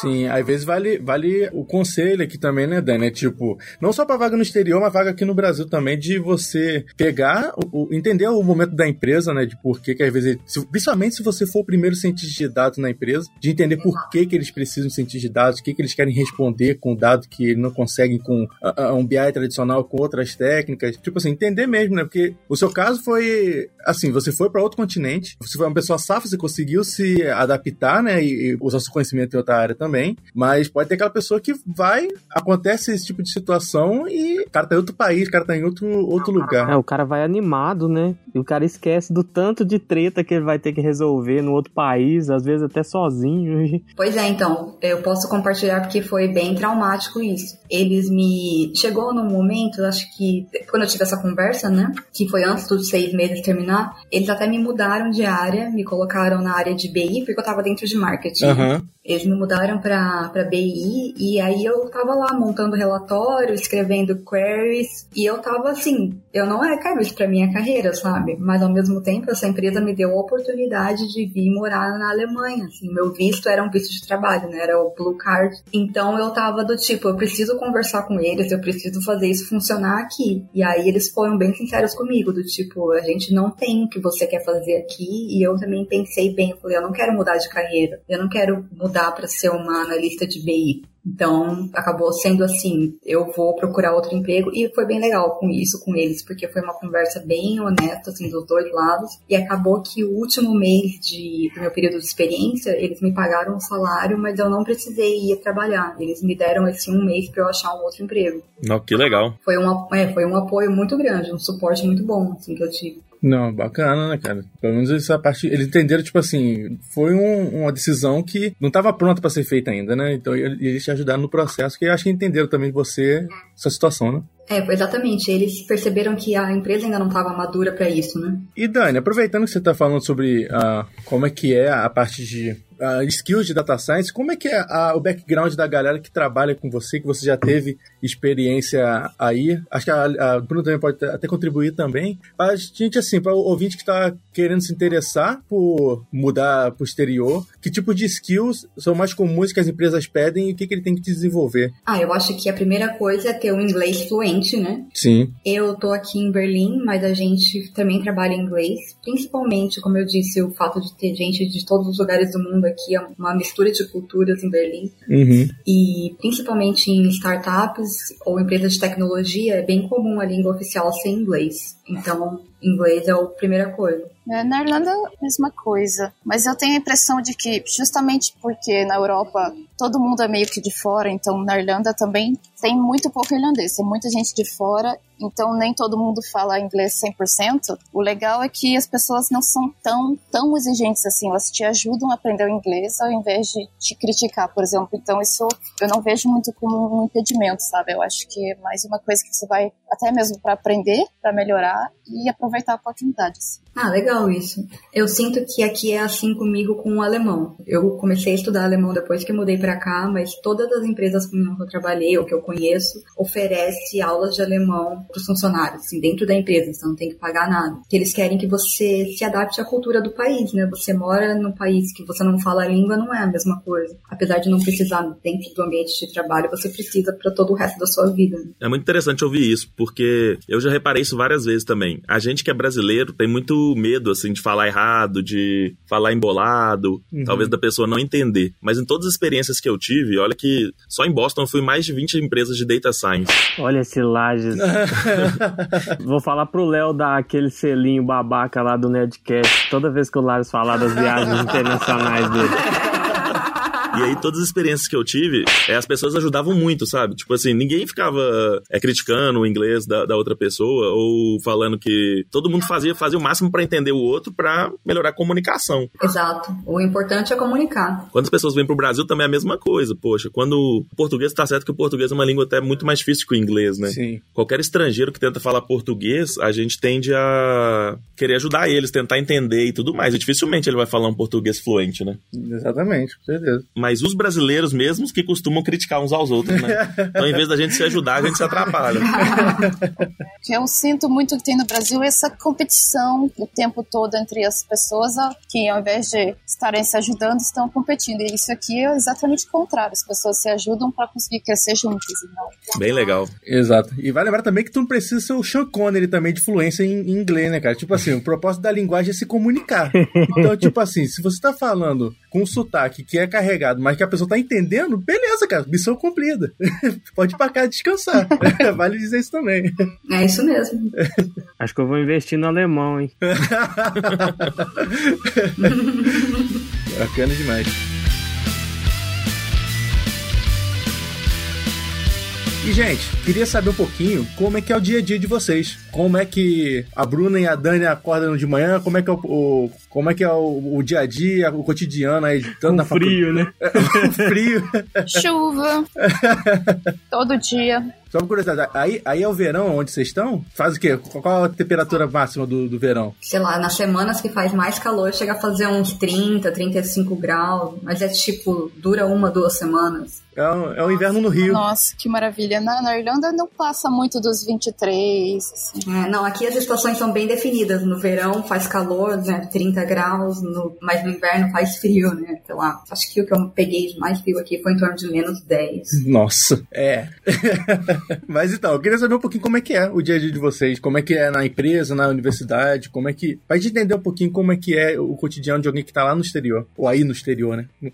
Speaker 2: Sim, às vezes vale, vale o conselho aqui também, né, Dani? É tipo, não só para vaga no exterior, mas vaga aqui no Brasil também, de você pegar, o, entender o momento da empresa, né? De por que, que às vezes, se, principalmente se você for o primeiro cientista de dados na empresa, de entender por que, que eles precisam de cientista de dados, o que, que eles querem responder com dado que eles não conseguem com uh, um BI tradicional, com outras técnicas. Tipo assim, entender mesmo, né? Porque o seu caso foi assim, você foi para outro continente, você foi uma pessoa safra, você conseguiu se adaptar, né? E, e usar seu conhecimento em outra área também. Mas pode ter aquela pessoa que vai, acontece esse tipo de situação e o cara tá em outro país, o cara tá em outro, outro lugar.
Speaker 4: É, o cara vai animado, né? E o cara esquece do tanto de treta que ele vai ter que resolver no outro país, às vezes até sozinho. [LAUGHS]
Speaker 6: Pois é, então, eu posso compartilhar porque foi bem traumático isso. Eles me. Chegou num momento, acho que quando eu tive essa conversa, né? Que foi antes dos seis meses terminar, eles até me mudaram de área, me colocaram na área de BI, porque eu tava dentro de marketing.
Speaker 2: Uhum.
Speaker 6: Eles me mudaram para BI e aí eu tava lá montando relatório, escrevendo queries e eu tava assim, eu não é, quero para minha carreira, sabe? Mas ao mesmo tempo essa empresa me deu a oportunidade de vir morar na Alemanha, assim, meu visto era um visto de trabalho, né? Era o Blue Card. Então eu tava do tipo, eu preciso conversar com eles, eu preciso fazer isso funcionar aqui. E aí eles foram bem sinceros comigo, do tipo, a gente não tem o que você quer fazer aqui e eu também pensei bem, eu falei, eu não quero mudar de carreira, eu não quero mudar para ser uma analista de BI. Então, acabou sendo assim, eu vou procurar outro emprego e foi bem legal com isso com eles, porque foi uma conversa bem honesta assim dos dois lados e acabou que o último mês de do meu período de experiência, eles me pagaram um salário, mas eu não precisei ir trabalhar. Eles me deram esse um mês para eu achar um outro emprego.
Speaker 3: Não, que legal.
Speaker 6: Foi um, é, foi um apoio muito grande, um suporte muito bom assim que eu tive.
Speaker 2: Não, bacana, né, cara? Pelo menos essa parte. Eles entenderam, tipo assim, foi um, uma decisão que não estava pronta para ser feita ainda, né? Então eles te ajudaram no processo, que eu acho que entenderam também você, essa situação, né?
Speaker 6: É, exatamente. Eles perceberam que a empresa ainda não estava madura para isso, né?
Speaker 2: E Dani, aproveitando que você está falando sobre uh, como é que é a parte de uh, skills de data science, como é que é a, o background da galera que trabalha com você, que você já teve experiência aí? Acho que a, a Bruno também pode até contribuir também. A gente, assim, para o ouvinte que está querendo se interessar por mudar para o exterior, que tipo de skills são mais comuns que as empresas pedem e o que, que ele tem que desenvolver?
Speaker 6: Ah, eu acho que a primeira coisa é ter um inglês fluente, né?
Speaker 2: Sim.
Speaker 6: Eu tô aqui em Berlim, mas a gente também trabalha em inglês, principalmente, como eu disse, o fato de ter gente de todos os lugares do mundo aqui, é uma mistura de culturas em Berlim.
Speaker 2: Uhum.
Speaker 6: E principalmente em startups ou empresas de tecnologia, é bem comum a língua oficial ser inglês. Então, inglês é a primeira coisa.
Speaker 5: É, na Irlanda, mesma coisa. Mas eu tenho a impressão de que, justamente porque na Europa todo mundo é meio que de fora, então na Irlanda também tem muito pouco irlandês, tem muita gente de fora, então nem todo mundo fala inglês 100%. O legal é que as pessoas não são tão, tão exigentes assim, elas te ajudam a aprender o inglês ao invés de te criticar, por exemplo. Então isso eu não vejo muito como um impedimento, sabe? Eu acho que é mais uma coisa que você vai até mesmo para aprender, para melhorar e aproveitar oportunidades.
Speaker 6: Ah, legal isso. Eu sinto que aqui é assim comigo com o alemão. Eu comecei a estudar alemão depois que mudei para cá, mas todas as empresas com que eu trabalhei ou que eu conheço oferece aulas de alemão para os funcionários, assim, dentro da empresa, você não tem que pagar nada. Que eles querem que você se adapte à cultura do país, né? Você mora num país que você não fala a língua, não é a mesma coisa. Apesar de não precisar dentro do ambiente de trabalho, você precisa para todo o resto da sua vida.
Speaker 3: É muito interessante ouvir isso, porque eu já reparei isso várias vezes também. A gente que é brasileiro tem muito medo, assim, de falar errado, de falar embolado, uhum. talvez da pessoa não entender. Mas em todas as experiências que eu tive, olha que só em Boston eu fui mais de 20 empresas de data science.
Speaker 4: Olha esse Lages. Vou falar pro Léo dar aquele selinho babaca lá do Nerdcast toda vez que o Lages falar das viagens [LAUGHS] internacionais dele.
Speaker 3: E aí, todas as experiências que eu tive, é, as pessoas ajudavam muito, sabe? Tipo assim, ninguém ficava é, criticando o inglês da, da outra pessoa ou falando que todo mundo fazia, fazia o máximo para entender o outro para melhorar a comunicação.
Speaker 6: Exato. O importante é comunicar.
Speaker 3: Quando as pessoas vêm pro Brasil também é a mesma coisa, poxa. Quando o português tá certo que o português é uma língua até muito mais difícil que o inglês, né?
Speaker 2: Sim.
Speaker 3: Qualquer estrangeiro que tenta falar português, a gente tende a querer ajudar eles, tentar entender e tudo mais. E dificilmente ele vai falar um português fluente, né?
Speaker 2: Exatamente, com certeza
Speaker 3: mas os brasileiros mesmos que costumam criticar uns aos outros, né? Então, em vez da gente se ajudar, a gente se atrapalha.
Speaker 5: Eu sinto muito que tem no Brasil essa competição o tempo todo entre as pessoas que, ao invés de estarem se ajudando, estão competindo. E isso aqui é exatamente o contrário. As pessoas se ajudam para conseguir crescer juntas. Não.
Speaker 3: Bem legal.
Speaker 2: Exato. E vai lembrar também que tu não precisa ser o Sean Connery também de fluência em, em inglês, né, cara? Tipo assim, o propósito da linguagem é se comunicar. [LAUGHS] Então, tipo assim, se você tá falando com um sotaque que é carregado, mas que a pessoa tá entendendo, beleza, cara, missão cumprida. [LAUGHS] Pode ir pra casa descansar. [LAUGHS] vale dizer isso também.
Speaker 6: É isso mesmo.
Speaker 4: Acho que eu vou investir no alemão, hein? [LAUGHS]
Speaker 2: Bacana demais. E, gente, queria saber um pouquinho como é que é o dia a dia de vocês. Como é que a Bruna e a Dani acordam de manhã, como é que é o, o como é que é o, o, dia a dia, o cotidiano aí,
Speaker 4: tanto na frio,
Speaker 2: facu...
Speaker 4: né? [LAUGHS]
Speaker 2: frio.
Speaker 5: Chuva. [LAUGHS] Todo dia.
Speaker 2: Só uma curiosidade, aí, aí é o verão onde vocês estão? Faz o quê? Qual a temperatura máxima do, do verão?
Speaker 6: Sei lá, nas semanas que faz mais calor, chega a fazer uns 30, 35 graus, mas é tipo, dura uma, duas semanas.
Speaker 2: É o, é o inverno no Rio.
Speaker 5: Nossa, que maravilha. Na, na Irlanda não passa muito dos 23, assim.
Speaker 6: É, não, aqui as estações são bem definidas. No verão faz calor, né, 30 graus, no, mas no inverno faz frio, né, sei lá. Acho que o que eu peguei de mais frio aqui foi em torno de menos 10.
Speaker 2: Nossa, é. [LAUGHS] mas então, eu queria saber um pouquinho como é que é o dia a dia de vocês, como é que é na empresa, na universidade, como é que... Pra gente entender um pouquinho como é que é o cotidiano de alguém que tá lá no exterior, ou aí no exterior, né? [LAUGHS]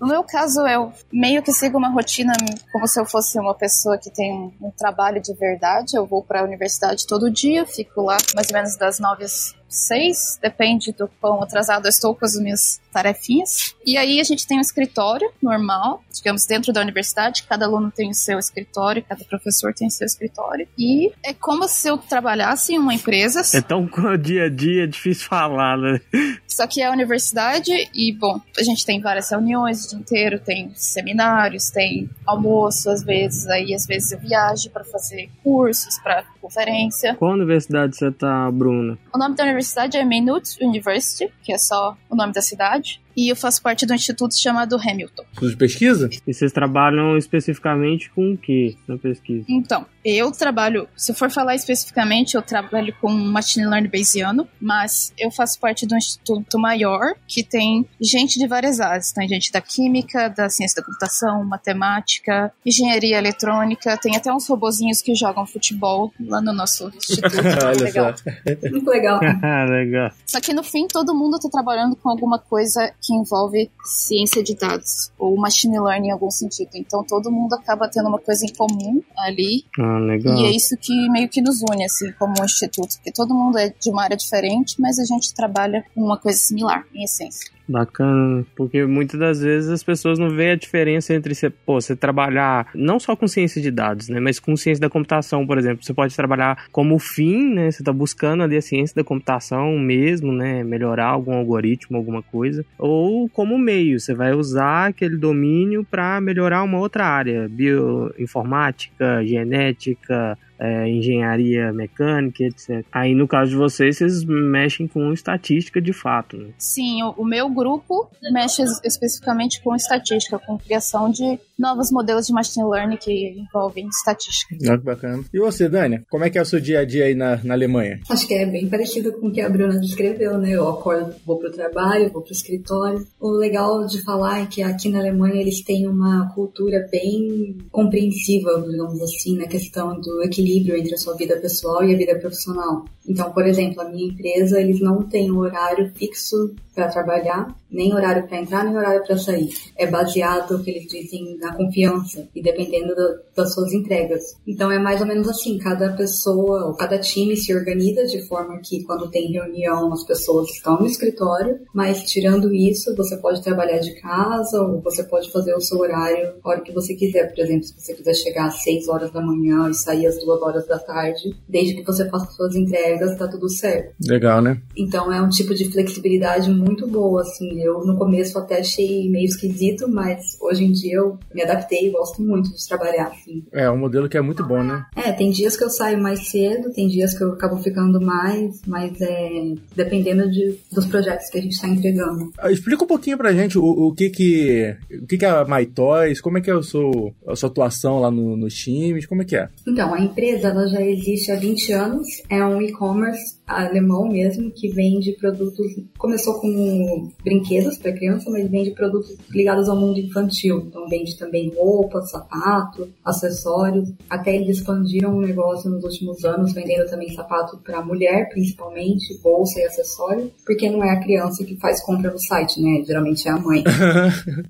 Speaker 5: No meu caso, eu meio que sigo uma rotina como se eu fosse uma pessoa que tem um, trabalho de verdade. Eu vou para a universidade todo dia, fico lá mais ou menos das nove às seis, depende do quão atrasado eu estou com as minhas tarefinhas. E aí a gente tem um escritório normal, digamos, dentro da universidade, cada aluno tem o seu escritório, cada professor tem o seu escritório. E é como se eu trabalhasse em uma empresa.
Speaker 4: É tão [LAUGHS] dia a dia, é difícil falar, né?
Speaker 5: Só que é a universidade e, bom, a gente tem várias reuniões o dia inteiro, tem seminários, tem almoço às vezes, aí às vezes eu viajo para fazer cursos, para conferência.
Speaker 4: Qual universidade você tá, Bruna?
Speaker 5: O nome da universidade é Maynooth University, que é só o nome da cidade. E eu faço parte do instituto chamado Hamilton.
Speaker 2: Instituto de pesquisa?
Speaker 4: E vocês trabalham especificamente com o que na pesquisa?
Speaker 5: Então, eu trabalho, se eu for falar especificamente, eu trabalho com Machine Learning Bayesiano, mas eu faço parte do instituto maior, que tem gente de várias áreas. Tem gente da química, da ciência da computação, matemática, engenharia eletrônica, tem até uns robozinhos que jogam futebol lá no nosso instituto. [LAUGHS]
Speaker 2: Olha
Speaker 5: legal.
Speaker 2: só.
Speaker 6: Muito legal. [LAUGHS]
Speaker 4: Legal.
Speaker 5: Só que no fim todo mundo está trabalhando com alguma coisa que envolve ciência de dados ou machine learning em algum sentido. Então todo mundo acaba tendo uma coisa em comum ali
Speaker 4: Ah, legal.
Speaker 5: e é isso que meio que nos une assim como um instituto, porque todo mundo é de uma área diferente, mas a gente trabalha com uma coisa similar em essência.
Speaker 4: Bacana, porque muitas das vezes as pessoas não veem a diferença entre você, pô, você trabalhar não só com ciência de dados, né, mas com ciência da computação, por exemplo. Você pode trabalhar como fim, né, você está buscando ali a ciência da computação mesmo, né, melhorar algum algoritmo, alguma coisa, ou como meio, você vai usar aquele domínio para melhorar uma outra área, bioinformática, genética, é, engenharia mecânica, etc. Aí no caso de vocês, vocês mexem com estatística de fato, né?
Speaker 5: Sim, o, o meu grupo mexe es- especificamente com estatística, com criação de novos modelos de machine learning que envolvem estatística.
Speaker 2: Olha que bacana. E você, Dani? Como é que é o seu dia a dia aí na, na Alemanha?
Speaker 6: Acho que é bem parecido com o que a Bruna descreveu, né? Eu acordo, vou pro trabalho, vou pro escritório. O legal de falar é que aqui na Alemanha eles têm uma cultura bem compreensiva, digamos assim, na questão do equilíbrio entre a sua vida pessoal e a vida profissional. Então, por exemplo, a minha empresa, eles não têm um horário fixo para trabalhar, nem horário para entrar, nem horário para sair. É baseado, o que eles dizem, na confiança e dependendo da- das suas entregas. Então é mais ou menos assim, cada pessoa, ou cada time se organiza de forma que quando tem reunião as pessoas estão no escritório, mas tirando isso, você pode trabalhar de casa ou você pode fazer o seu horário a hora que você quiser. Por exemplo, se você quiser chegar às 6 horas da manhã e sair às 2 horas da tarde, desde que você faça suas entregas, tá tudo certo.
Speaker 2: Legal, né?
Speaker 6: Então é um tipo de flexibilidade muito boa, assim. Eu no começo até achei meio esquisito, mas hoje em dia eu me adaptei e gosto muito de trabalhar, assim.
Speaker 2: É, um modelo que é muito bom, né?
Speaker 6: É, tem dias que eu saio mais cedo, tem dias que eu acabo ficando mais, mas é dependendo de, dos projetos que a gente está entregando.
Speaker 2: Ah, Explica um pouquinho pra gente o, o que que o que que é a MyToys, como é que é o seu, a sua atuação lá no- nos times, como é que é?
Speaker 6: Então, a empresa ela já existe há 20 anos, é um e-commerce alemão mesmo que vende produtos. Começou com brinquedos para criança, mas vende produtos ligados ao mundo infantil. Então, vende também roupa, sapato, acessórios. Até eles expandiram o negócio nos últimos anos, vendendo também sapato para mulher, principalmente, bolsa e acessório, porque não é a criança que faz compra no site, né? Geralmente é a mãe. [LAUGHS]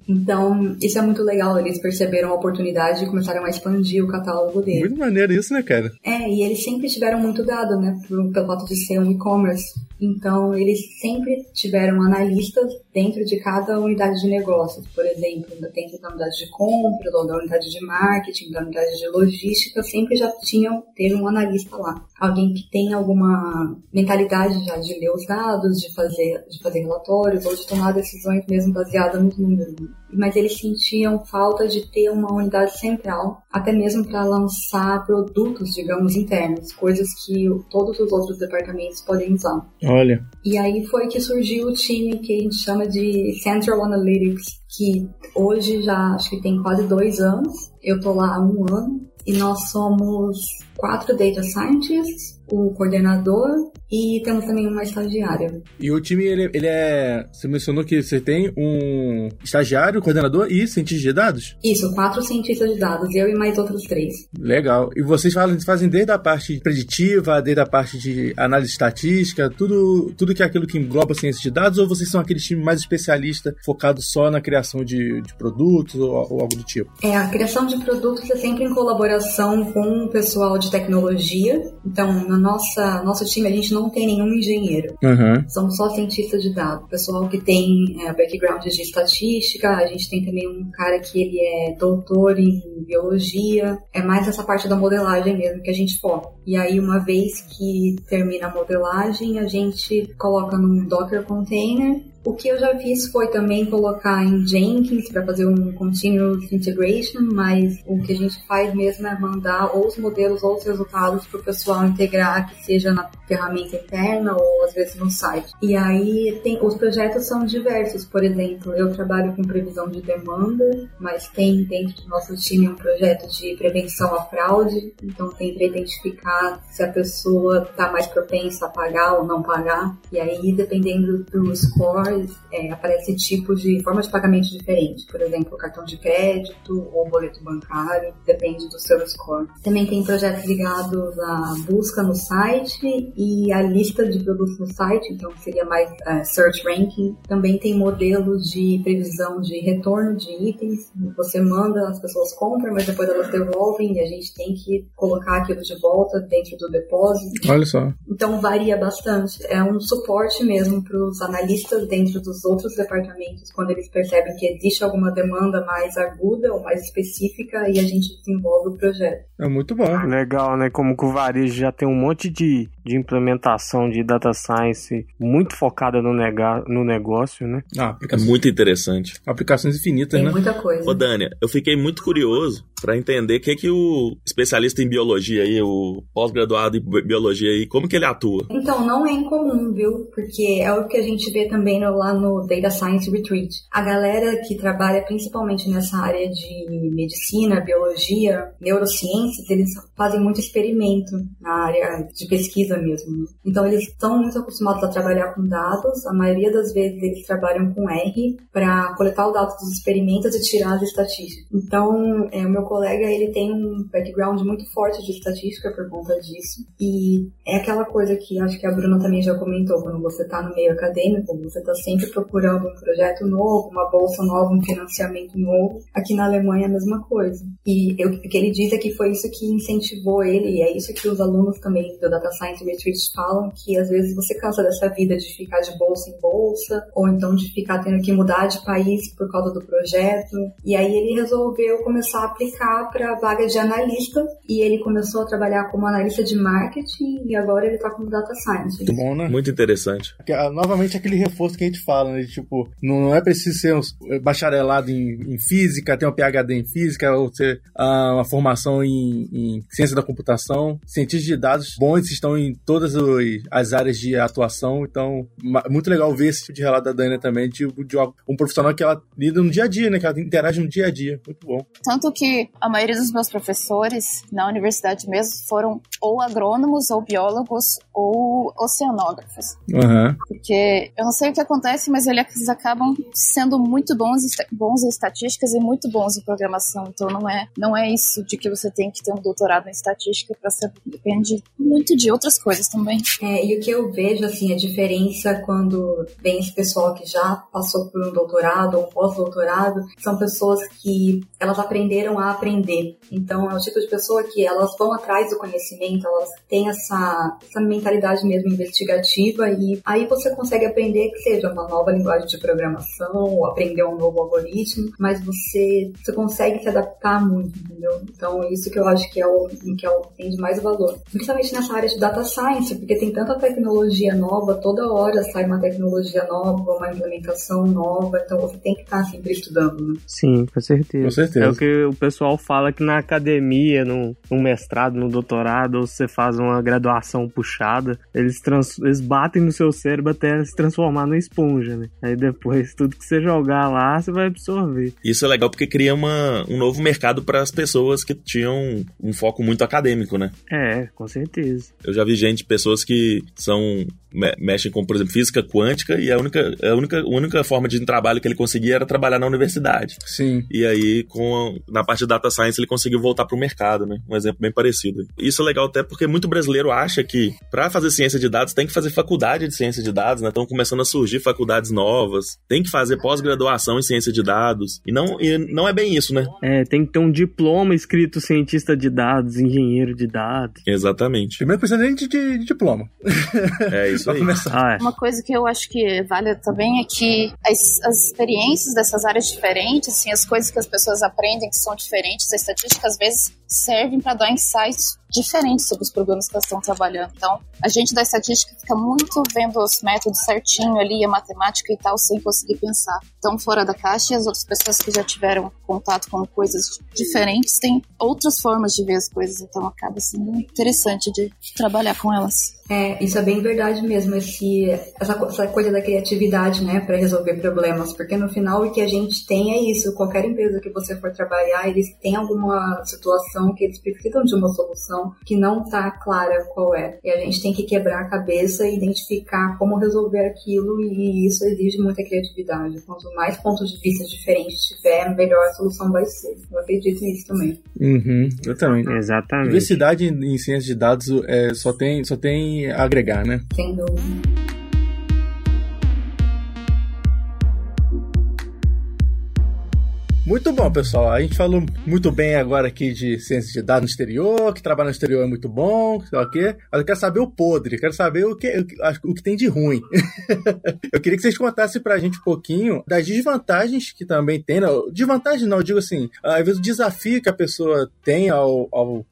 Speaker 6: Então, isso é muito legal. Eles perceberam a oportunidade e começaram a expandir o catálogo deles.
Speaker 2: Muito maneiro isso, né, cara?
Speaker 6: É, e eles sempre tiveram muito dado, né? Pelo, fato de ser um e-commerce. Então, eles sempre tiveram analistas dentro de cada unidade de negócios. Por exemplo, dentro da unidade de compra, ou da unidade de marketing, da unidade de logística, sempre já tinham, teve um analista lá. alguém que tem alguma mentalidade já de ler os dados, de fazer, de fazer relatórios ou de tomar decisões mesmo baseadas nos números. Mas eles sentiam falta de ter uma unidade central, até mesmo para lançar produtos, digamos, internos, coisas que todos os outros departamentos podem usar.
Speaker 2: Olha.
Speaker 6: E aí foi que surgiu o time que a gente chama de Central Analytics, que hoje já acho que tem quase dois anos. Eu tô lá há um ano e nós somos quatro data scientists, o coordenador e temos também uma estagiária.
Speaker 2: E o time, ele, ele é. Você mencionou que você tem um estagiário, coordenador e cientista de dados?
Speaker 6: Isso, quatro cientistas de dados, eu e mais outros três.
Speaker 2: Legal. E vocês fazem, fazem desde a parte preditiva, desde a parte de análise estatística, tudo, tudo que é aquilo que engloba ciência de dados, ou vocês são aquele time mais especialista, focado só na criação de, de produtos ou, ou algo do tipo?
Speaker 6: É, a criação de produtos é sempre em colaboração com o pessoal de tecnologia. Então, no nossa, nosso time, a gente não tem nenhum engenheiro.
Speaker 2: Uhum.
Speaker 6: Somos só cientistas de dados. Pessoal que tem é, background de estatística, a gente tem também um cara que ele é doutor em biologia. É mais essa parte da modelagem mesmo que a gente foca. E aí, uma vez que termina a modelagem, a gente coloca num Docker container o que eu já fiz foi também colocar em Jenkins para fazer um continuous integration, mas o que a gente faz mesmo é mandar ou os modelos ou os resultados para o pessoal integrar, que seja na ferramenta interna ou às vezes no site. E aí tem os projetos são diversos, por exemplo, eu trabalho com previsão de demanda, mas tem dentro do nosso time um projeto de prevenção à fraude, então tem para identificar se a pessoa está mais propensa a pagar ou não pagar. E aí, dependendo do score, é, aparece tipos de formas de pagamento diferentes, por exemplo, cartão de crédito ou boleto bancário, depende do seu score. Também tem projetos ligados à busca no site e à lista de produtos no site, então seria mais uh, search ranking. Também tem modelos de previsão de retorno de itens. Você manda, as pessoas compram, mas depois elas devolvem e a gente tem que colocar aquilo de volta dentro do depósito.
Speaker 2: Olha só.
Speaker 6: Então varia bastante. É um suporte mesmo para os analistas dentro dentro dos outros departamentos quando eles percebem que existe alguma demanda mais aguda ou mais específica e a gente desenvolve o projeto.
Speaker 2: É muito bom.
Speaker 4: Legal, né? Como que o varejo já tem um monte de, de implementação de data science muito focada no, nega, no negócio, né?
Speaker 3: Ah, é muito interessante.
Speaker 2: Aplicações infinitas,
Speaker 6: tem
Speaker 2: né?
Speaker 6: muita coisa.
Speaker 3: Ô, Dânia, eu fiquei muito curioso para entender o que, que o especialista em biologia aí, o pós-graduado em biologia aí, como que ele atua?
Speaker 6: Então, não é incomum, viu? Porque é o que a gente vê também no, lá no Data Science Retreat. A galera que trabalha principalmente nessa área de medicina, biologia, neurociências, eles fazem muito experimento na área de pesquisa mesmo. Né? Então, eles estão muito acostumados a trabalhar com dados. A maioria das vezes eles trabalham com R para coletar os dados dos experimentos e tirar as estatísticas. Então, é, o meu colega ele tem um background muito forte de estatística por conta disso. E é aquela coisa que acho que a Bruna também já comentou, quando você está no meio acadêmico, você está sempre procurando um projeto novo, uma bolsa nova, um financiamento novo. Aqui na Alemanha é a mesma coisa. E eu, o que ele diz é que foi isso que incentivou ele, e é isso que os alunos também do Data Science Retreat falam, que às vezes você cansa dessa vida de ficar de bolsa em bolsa, ou então de ficar tendo que mudar de país por causa do projeto. E aí ele resolveu começar a aplicar para a vaga de analista, e ele começou a trabalhar como analista de marketing, e agora ele está como Data Science.
Speaker 2: Muito bom, né?
Speaker 3: Muito interessante.
Speaker 2: Novamente aquele reforço que a gente fala, né? Tipo, não é preciso ser um bacharelado em, em física, ter um PhD em física, ou ter uh, uma formação em, em, ciência da computação. Cientistas de dados bons estão em todas as áreas de atuação, então muito legal ver esse tipo de relato da Dana também, de, de um profissional que ela lida no dia a dia, né? Que ela interage no dia a dia. Muito bom.
Speaker 5: Tanto que a maioria dos meus professores na universidade mesmo foram ou agrônomos, ou biólogos, ou oceanógrafos.
Speaker 2: Uhum.
Speaker 5: Porque eu não sei o que acontece, mas eles acabam sendo muito bons, bons em estatísticas e muito bons em programação. Então não é, não é isso de que você tem que ter um doutorado em estatística para ser. Depende muito de outras coisas também.
Speaker 6: É, e o que eu vejo, assim, a diferença quando vem esse pessoal que já passou por um doutorado ou um pós-doutorado, são pessoas que elas aprenderam a aprender. Então é o tipo de pessoa que elas vão atrás do conhecimento, elas têm essa, essa mentalidade mesmo investigativa e aí você consegue aprender que seja aprender uma nova linguagem de programação, ou aprender um novo algoritmo, mas você, você consegue se adaptar muito, entendeu? Então, isso que eu acho que é o que é o tem de mais valor. Principalmente nessa área de data science, porque tem tanta tecnologia nova, toda hora sai uma tecnologia nova, uma implementação nova, então você tem que estar sempre estudando, né?
Speaker 4: Sim, com certeza.
Speaker 2: Com certeza.
Speaker 4: É o que o pessoal fala que na academia, no, no mestrado, no doutorado, ou você faz uma graduação puxada, eles, trans, eles batem no seu cérebro até se transformar numa esponja, né? Aí depois, tudo que você jogar lá, você vai absorver.
Speaker 3: Isso é legal porque cria uma, um novo mercado para as pessoas que tinham um foco muito acadêmico, né?
Speaker 4: É, com certeza.
Speaker 3: Eu já vi gente, pessoas que são me- mexem com, por exemplo, física quântica e a única, a única, a única forma de trabalho que ele conseguia era trabalhar na universidade.
Speaker 2: Sim.
Speaker 3: E aí, com na parte de data science, ele conseguiu voltar para o mercado, né? Um exemplo bem parecido. Isso é legal até porque muito brasileiro acha que para fazer ciência de dados tem que fazer faculdade de ciência de dados, né? Estão começando a surgir faculdades novas, tem que fazer pós-graduação em ciência de dados. E não, e não é bem isso, né?
Speaker 4: É, tem que ter um diploma escrito cientista de dados, engenheiro de dados.
Speaker 3: Exatamente.
Speaker 2: Primeiro precisa nem de, de- de diploma.
Speaker 3: É isso aí.
Speaker 2: começar.
Speaker 4: Ah, é.
Speaker 5: Uma coisa que eu acho que vale também é que as, as experiências dessas áreas diferentes, assim, as coisas que as pessoas aprendem que são diferentes, a estatística às vezes servem para dar insights diferentes sobre os problemas que elas estão trabalhando. Então, a gente da estatística fica muito vendo os métodos certinho ali, a matemática e tal, sem conseguir pensar tão fora da caixa. E as outras pessoas que já tiveram contato com coisas diferentes têm outras formas de ver as coisas. Então, acaba sendo interessante de trabalhar com elas.
Speaker 6: É, isso é bem verdade mesmo, esse, essa, essa coisa da criatividade, né, para resolver problemas, porque no final o que a gente tem é isso, qualquer empresa que você for trabalhar, eles têm alguma situação que eles precisam de uma solução que não tá clara qual é, e a gente tem que quebrar a cabeça e identificar como resolver aquilo, e isso exige muita criatividade. Quanto mais pontos de vista diferentes tiver, melhor a solução vai ser. Eu acredito nisso também.
Speaker 2: Uhum, exatamente.
Speaker 4: Exatamente.
Speaker 2: Diversidade em, em ciência de dados é, só, tem, só tem a agregar, né?
Speaker 6: Sem dúvida.
Speaker 2: Muito bom, pessoal. A gente falou muito bem agora aqui de ciência de dados no exterior, que trabalho no exterior é muito bom, sei lá o quê. Mas eu quero saber o podre, quero saber o que, o que, tem de ruim. [LAUGHS] eu queria que vocês contassem pra gente um pouquinho das desvantagens que também tem. Desvantagem não, eu digo assim, às vezes o desafio que a pessoa tem ao, ao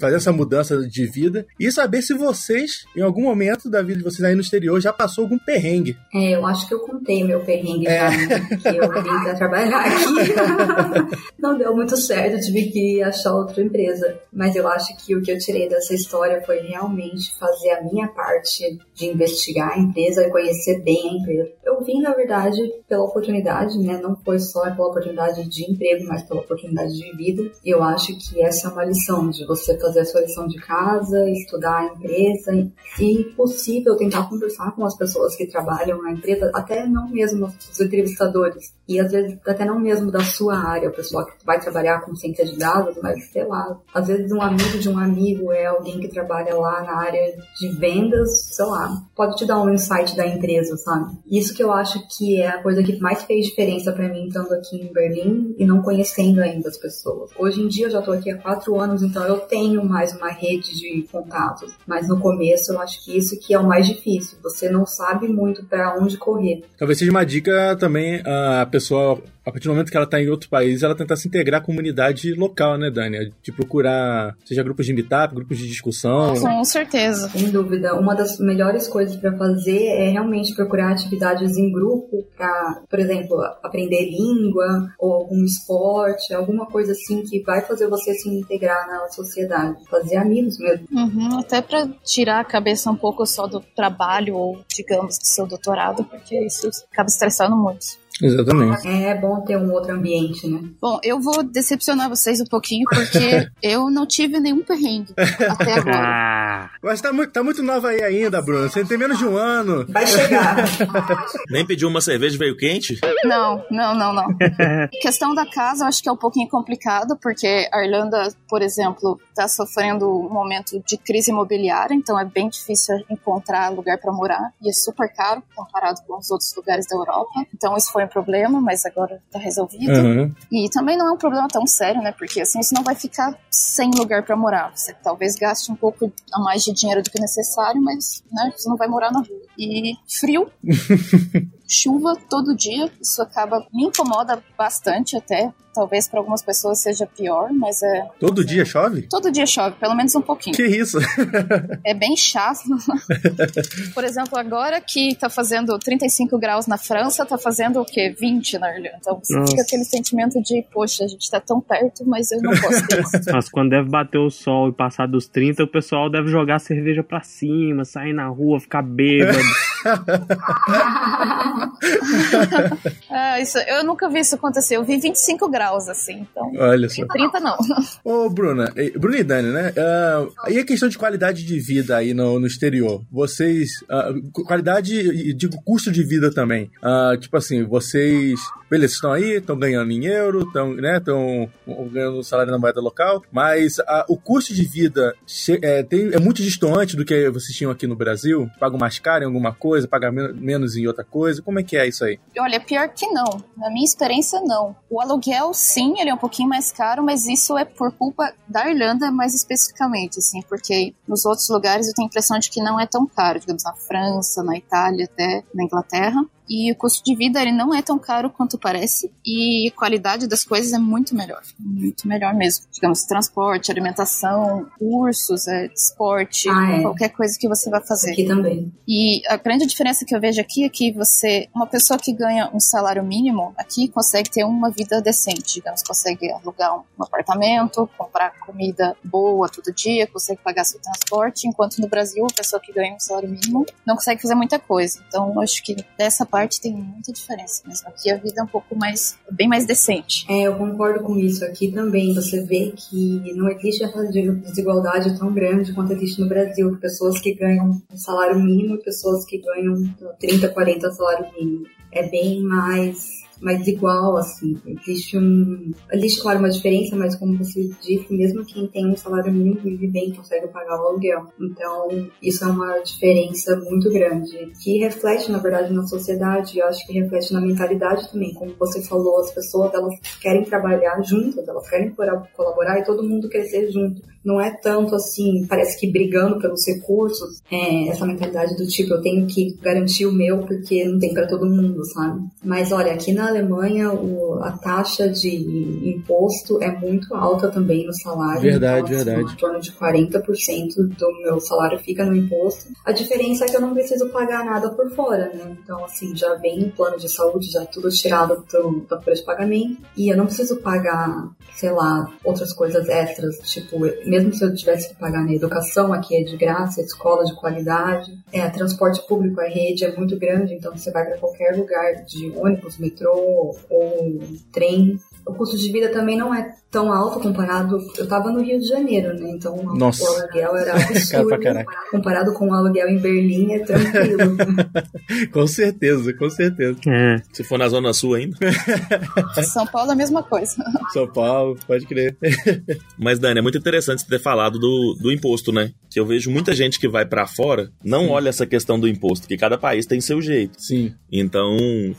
Speaker 2: fazer essa mudança de vida e saber se vocês, em algum momento da vida de vocês aí no exterior, já passou algum perrengue.
Speaker 6: É, eu acho que eu contei meu perrengue
Speaker 2: É.
Speaker 6: já, que eu vim pra trabalhar aqui. [LAUGHS] Não deu muito certo, tive que achar outra empresa. Mas eu acho que o que eu tirei dessa história foi realmente fazer a minha parte de investigar a empresa e conhecer bem a empresa. Eu vim, na verdade, pela oportunidade, né? Não foi só pela oportunidade de emprego, mas pela oportunidade de vida. E eu acho que essa é uma lição de você fazer a sua lição de casa, estudar a empresa e, possível, tentar conversar com as pessoas que trabalham na empresa, até não mesmo os entrevistadores. E às vezes até não mesmo da sua área, o pessoal que vai trabalhar com ciência de dados, mas sei lá, às vezes um amigo de um amigo é alguém que trabalha lá na área de vendas, sei lá, pode te dar um insight da empresa, sabe? Isso que eu acho que é a coisa que mais fez diferença pra mim estando aqui em Berlim e não conhecendo ainda as pessoas. Hoje em dia eu já tô aqui há quatro anos, então eu tenho mais uma rede de contatos, mas no começo eu acho que isso que é o mais difícil. Você não sabe muito pra onde correr.
Speaker 2: Talvez seja uma dica também a pessoa, a partir do momento que ela está em outro país, ela tentar se integrar à comunidade local, né, Dani? De procurar, seja grupos de meetup, grupos de discussão.
Speaker 5: Com certeza.
Speaker 6: Sem dúvida, uma das melhores coisas para fazer é realmente procurar atividades em grupo para, por exemplo, aprender língua ou algum esporte, alguma coisa assim que vai fazer você se integrar na sociedade, fazer amigos mesmo.
Speaker 5: Uhum, até para tirar a cabeça um pouco só do trabalho ou, digamos, do seu doutorado, porque isso acaba estressando muito.
Speaker 2: Exatamente.
Speaker 6: É bom ter um outro ambiente, né?
Speaker 5: Bom, eu vou decepcionar vocês um pouquinho, porque [LAUGHS] eu não tive nenhum perrengue até agora.
Speaker 4: Ah,
Speaker 2: Mas tá muito, tá muito nova aí ainda, Bruno. Você tem menos de um ano.
Speaker 6: Vai chegar. [LAUGHS]
Speaker 3: Nem pediu uma cerveja veio quente?
Speaker 5: Não, não, não, não. [LAUGHS] questão da casa, eu acho que é um pouquinho complicado, porque a Irlanda, por exemplo, está sofrendo um momento de crise imobiliária, então é bem difícil encontrar lugar para morar e é super caro comparado com os outros lugares da Europa. Então isso foi um problema, mas agora está resolvido.
Speaker 2: Uhum.
Speaker 5: E também não é um problema tão sério, né? Porque assim você não vai ficar sem lugar para morar. Você talvez gaste um pouco a mais de dinheiro do que necessário, mas né, você não vai morar na rua. E frio. [LAUGHS] chuva todo dia. Isso acaba me incomoda bastante até. Talvez para algumas pessoas seja pior, mas é.
Speaker 2: Todo dia chove?
Speaker 5: Todo dia chove, pelo menos um pouquinho.
Speaker 2: Que isso? [LAUGHS]
Speaker 5: é bem chato. [LAUGHS] Por exemplo, agora que tá fazendo 35 graus na França, tá fazendo o quê? 20 na Irlanda. Então você
Speaker 4: Nossa.
Speaker 5: fica aquele sentimento de, poxa, a gente tá tão perto, mas eu não posso ter isso.
Speaker 4: Mas [LAUGHS] quando deve bater o sol e passar dos 30, o pessoal deve jogar a cerveja pra cima, sair na rua, ficar bêbado.
Speaker 5: Ah, isso, eu nunca vi isso acontecer. Eu vi 25 graus, assim, então.
Speaker 2: Olha só.
Speaker 5: 30 não.
Speaker 2: Ô, Bruna, Bruna e Dani, né? Ah, e a questão de qualidade de vida aí no, no exterior? Vocês. ah, qualidade digo custo de vida também. Ah, tipo assim, vocês. Beleza, estão aí, estão ganhando em euro, estão né, tão ganhando salário na moeda local, mas ah, o custo de vida é, tem- é muito distante do que vocês tinham aqui no Brasil? Pagam mais caro em alguma coisa, pagam men- menos em outra coisa? Como é que é isso aí?
Speaker 5: Olha, pior que não. Na minha experiência, não. O aluguel, sim, ele é um pouquinho mais caro, mas isso é por culpa da Irlanda mais especificamente, assim, porque nos outros lugares eu tenho a impressão de que não é tão caro, digamos, na França, na Itália, até na Inglaterra. E o custo de vida ele não é tão caro quanto parece e a qualidade das coisas é muito melhor, muito melhor mesmo. Digamos, transporte, alimentação, cursos, é, esporte,
Speaker 6: Ah, é.
Speaker 5: qualquer coisa que você vai fazer.
Speaker 6: Aqui também.
Speaker 5: E a grande diferença que eu vejo aqui é que você, uma pessoa que ganha um salário mínimo, aqui consegue ter uma vida decente, digamos, consegue alugar um, apartamento, comprar comida boa todo dia, consegue pagar seu transporte, enquanto no Brasil, a pessoa que ganha um salário mínimo não consegue fazer muita coisa. Então, eu acho que dessa parte tem muita diferença mesmo. Aqui a vida é um pouco mais, bem mais decente.
Speaker 6: É, eu concordo com isso. Aqui também você vê que não existe essa de- desigualdade tão grande quanto existe no Brasil. Pessoas que ganham um salário mínimo e pessoas que ganham 30, 40 salário mínimo. É bem mais mais igual, assim. Existe um. Existe, claro, uma diferença, mas como você disse, mesmo quem tem um salário mínimo vive bem, consegue pagar o aluguel. Então, isso é uma diferença muito grande, que reflete, na verdade, na sociedade, eu acho que reflete na mentalidade também. Como você falou, as pessoas, elas querem trabalhar juntas, elas querem colaborar e todo mundo crescer junto. Não é tanto assim, parece que brigando pelos recursos, é, essa mentalidade do tipo, eu tenho que garantir o meu porque não tem para todo mundo, sabe? Mas olha, aqui na Alemanha o- a taxa de imposto é muito alta também no salário.
Speaker 2: Verdade,
Speaker 6: então, assim,
Speaker 2: verdade.
Speaker 6: Em torno de 40% do meu salário fica no imposto. A diferença é que eu não preciso pagar nada por fora, né? Então, assim, já vem o plano de saúde, já tudo tirado do, da folha de pagamento. E eu não preciso pagar, sei lá, outras coisas extras. Tipo, mesmo se eu tivesse que pagar na educação, aqui é de graça, escola de qualidade. É, transporte público, a rede é muito grande, então você vai para qualquer lugar de ônibus, metrô ou trem. O custo de vida também não é tão alto comparado. Eu tava no Rio de Janeiro, né? Então
Speaker 2: Nossa.
Speaker 6: o aluguel era absurdo. [LAUGHS]
Speaker 2: pra caraca.
Speaker 6: comparado com o aluguel em Berlim, é tranquilo. [LAUGHS]
Speaker 2: com certeza, com certeza.
Speaker 4: É.
Speaker 3: Se for na Zona Sul ainda. [LAUGHS]
Speaker 5: São Paulo é a mesma coisa.
Speaker 2: São Paulo, pode crer.
Speaker 3: Mas, Dani, é muito interessante você ter falado do, do imposto, né? Que eu vejo muita gente que vai pra fora não olha essa questão do imposto, que cada país tem seu jeito.
Speaker 2: Sim.
Speaker 3: Então,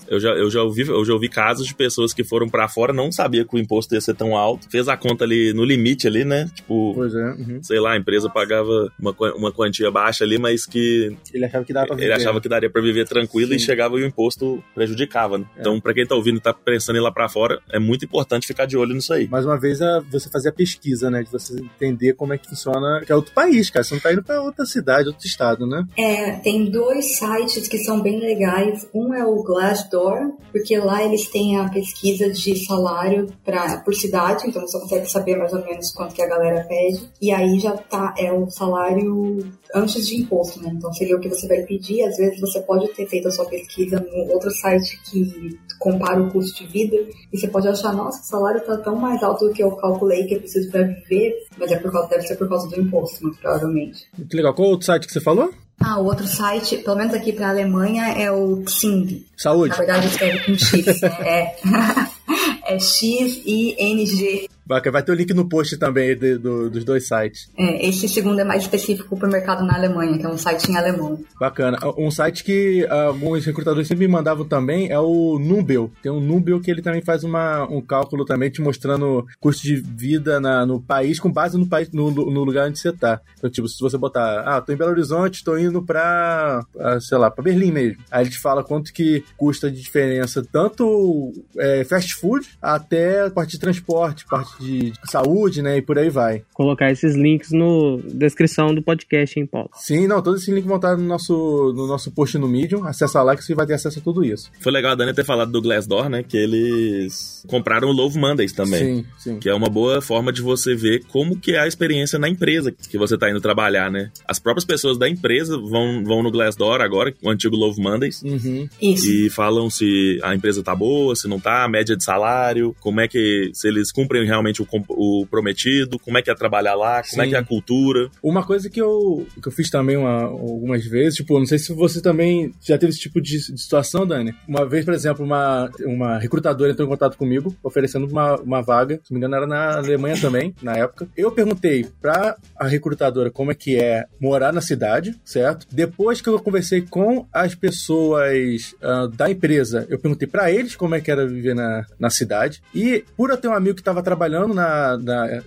Speaker 3: eu já, eu já, ouvi, eu já ouvi casos de pessoas que foram pra fora, não sabia que o imposto ia ser tão alto, fez a conta ali no limite ali, né? Tipo,
Speaker 2: Pois é. uhum.
Speaker 3: sei lá, a empresa pagava uma, uma quantia baixa ali, mas que
Speaker 2: Ele achava que dava pra
Speaker 3: ele
Speaker 2: viver.
Speaker 3: achava que daria pra viver tranquilo e
Speaker 2: Sim.
Speaker 3: chegava e o imposto prejudicava, né?
Speaker 2: É.
Speaker 3: Então, pra quem tá ouvindo e tá pensando em ir lá pra fora, é muito importante ficar de olho nisso aí.
Speaker 2: Mais uma vez, a- você fazer a pesquisa, né? De você entender como é que funciona. Que é outro país, cara. Você não tá indo pra outra cidade, outro estado, né?
Speaker 6: É, tem dois sites que são bem legais. Um é o Glassdoor, porque lá eles têm a pesquisa de salário pra, por cidade, então você consegue saber mais ou menos quanto que a galera pede. E aí já tá, é o salário antes de imposto, né? Então seria o que você vai pedir. Às vezes você pode ter feito a sua pesquisa no outro site que compara o custo de vida e você pode achar, nossa, o salário tá tão mais alto do que eu calculei que eu preciso pra viver, mas é por causa, deve ser por causa do imposto, muito provavelmente.
Speaker 2: Que legal. Qual outro site que você falou?
Speaker 6: Ah, o outro site, pelo menos aqui pra Alemanha, é o Xing.
Speaker 2: Saúde.
Speaker 6: Na verdade, escreve com X. é, [LAUGHS] é X-I-N-G.
Speaker 2: Bacana. Vai ter o link no post também de, do, dos dois sites.
Speaker 6: É, esse segundo é mais específico para o mercado na Alemanha, que é um site em alemão.
Speaker 2: Bacana. Um site que alguns recrutadores sempre me mandavam também é o Numbel. Tem um Numbel que ele também faz uma, um cálculo também te mostrando custo de vida na, no país com base no, país, no, no lugar onde você tá. Então, tipo, se você botar, ah, tô em Belo Horizonte, tô indo pra sei lá, pra Berlim mesmo. Aí ele te fala quanto que custa de diferença, tanto é, fast food até parte de transporte, parte de saúde, né? E por aí vai.
Speaker 4: Colocar esses links no descrição do podcast, hein, Paulo?
Speaker 2: Sim, não, todos esses links vão estar no nosso, no nosso post no Medium. Acessa lá que você vai ter acesso a tudo isso.
Speaker 3: Foi legal a Dani ter falado do Glassdoor, né? Que eles compraram o Love Mondays também.
Speaker 2: Sim, sim.
Speaker 3: Que é uma boa forma de você ver como que é a experiência na empresa que você tá indo trabalhar, né? As próprias pessoas da empresa vão, vão no Glassdoor agora, o antigo Love Mondays.
Speaker 2: Uhum.
Speaker 6: Isso.
Speaker 3: E falam se a empresa tá boa, se não tá, a média de salário, como é que, se eles cumprem realmente o, o prometido, como é que é trabalhar lá, como é
Speaker 2: Sim.
Speaker 3: que é a cultura.
Speaker 2: Uma coisa que eu, que eu fiz também uma- algumas vezes, tipo, não sei se você também já teve esse tipo de, de situação, Dani. Uma vez, por exemplo, uma, uma recrutadora entrou em contato comigo, oferecendo uma, uma vaga, se não me engano era na Alemanha também, na época. Eu perguntei pra a recrutadora como é que é morar na cidade, certo? Depois que eu conversei com as pessoas ah, da empresa, eu perguntei pra eles como é que era viver na, na cidade. E por eu ter um amigo que estava trabalhando na, na,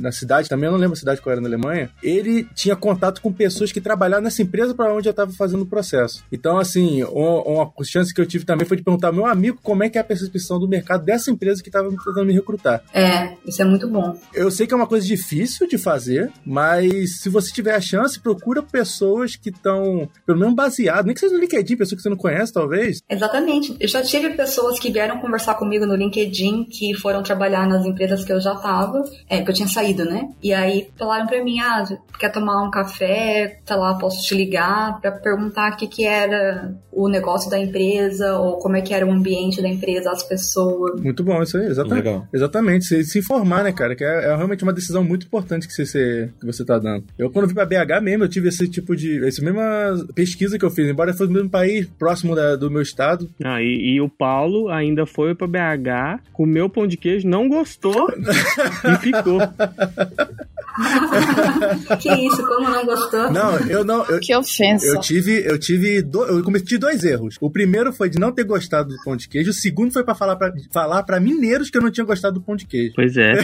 Speaker 2: na cidade também, eu não lembro a cidade qual era na Alemanha, ele tinha contato com pessoas que trabalhavam nessa empresa para onde eu estava fazendo o processo. Então, assim, um- uma chance que eu tive também foi de perguntar ao meu amigo como é que é a percepção do mercado dessa empresa que estava tentando me recrutar.
Speaker 6: É, isso é muito bom.
Speaker 2: Eu sei que é uma coisa difícil de fazer, mas se você tiver a chance, procura pessoas que estão, pelo menos baseadas, nem que seja no LinkedIn, pessoa que você não conhece, talvez.
Speaker 6: Exatamente. Eu já tive pessoas que vieram conversar comigo no LinkedIn que foram trabalhar nas empresas que eu já tava, é, que eu tinha saído, né? E aí falaram pra mim, ah, quer tomar um café? Tá lá, posso te ligar pra perguntar o que que era o negócio da empresa ou como é que era o ambiente da empresa, as pessoas.
Speaker 2: Muito bom isso aí, exatamente.
Speaker 3: Legal.
Speaker 2: Exatamente, se, se informar, né, cara? Que é, é realmente uma decisão muito importante que você, que você tá dando. Eu, quando vim pra BH mesmo, eu tive esse tipo de. essa mesma pesquisa que eu fiz, embora fosse no mesmo país, próximo da- do meu estado.
Speaker 4: Ah, e, e o Paulo ainda foi pra BH, comeu pão de queijo, não gostou e ficou. [LAUGHS]
Speaker 6: que isso, como não gostou?
Speaker 2: Não, eu não. Eu,
Speaker 5: Que ofensa.
Speaker 2: eu tive, eu tive, do- eu cometi dois erros. O primeiro foi de não ter gostado do pão de queijo. O segundo foi pra falar para falar para mineiros que eu não tinha gostado do pão de queijo.
Speaker 4: Pois é. [LAUGHS]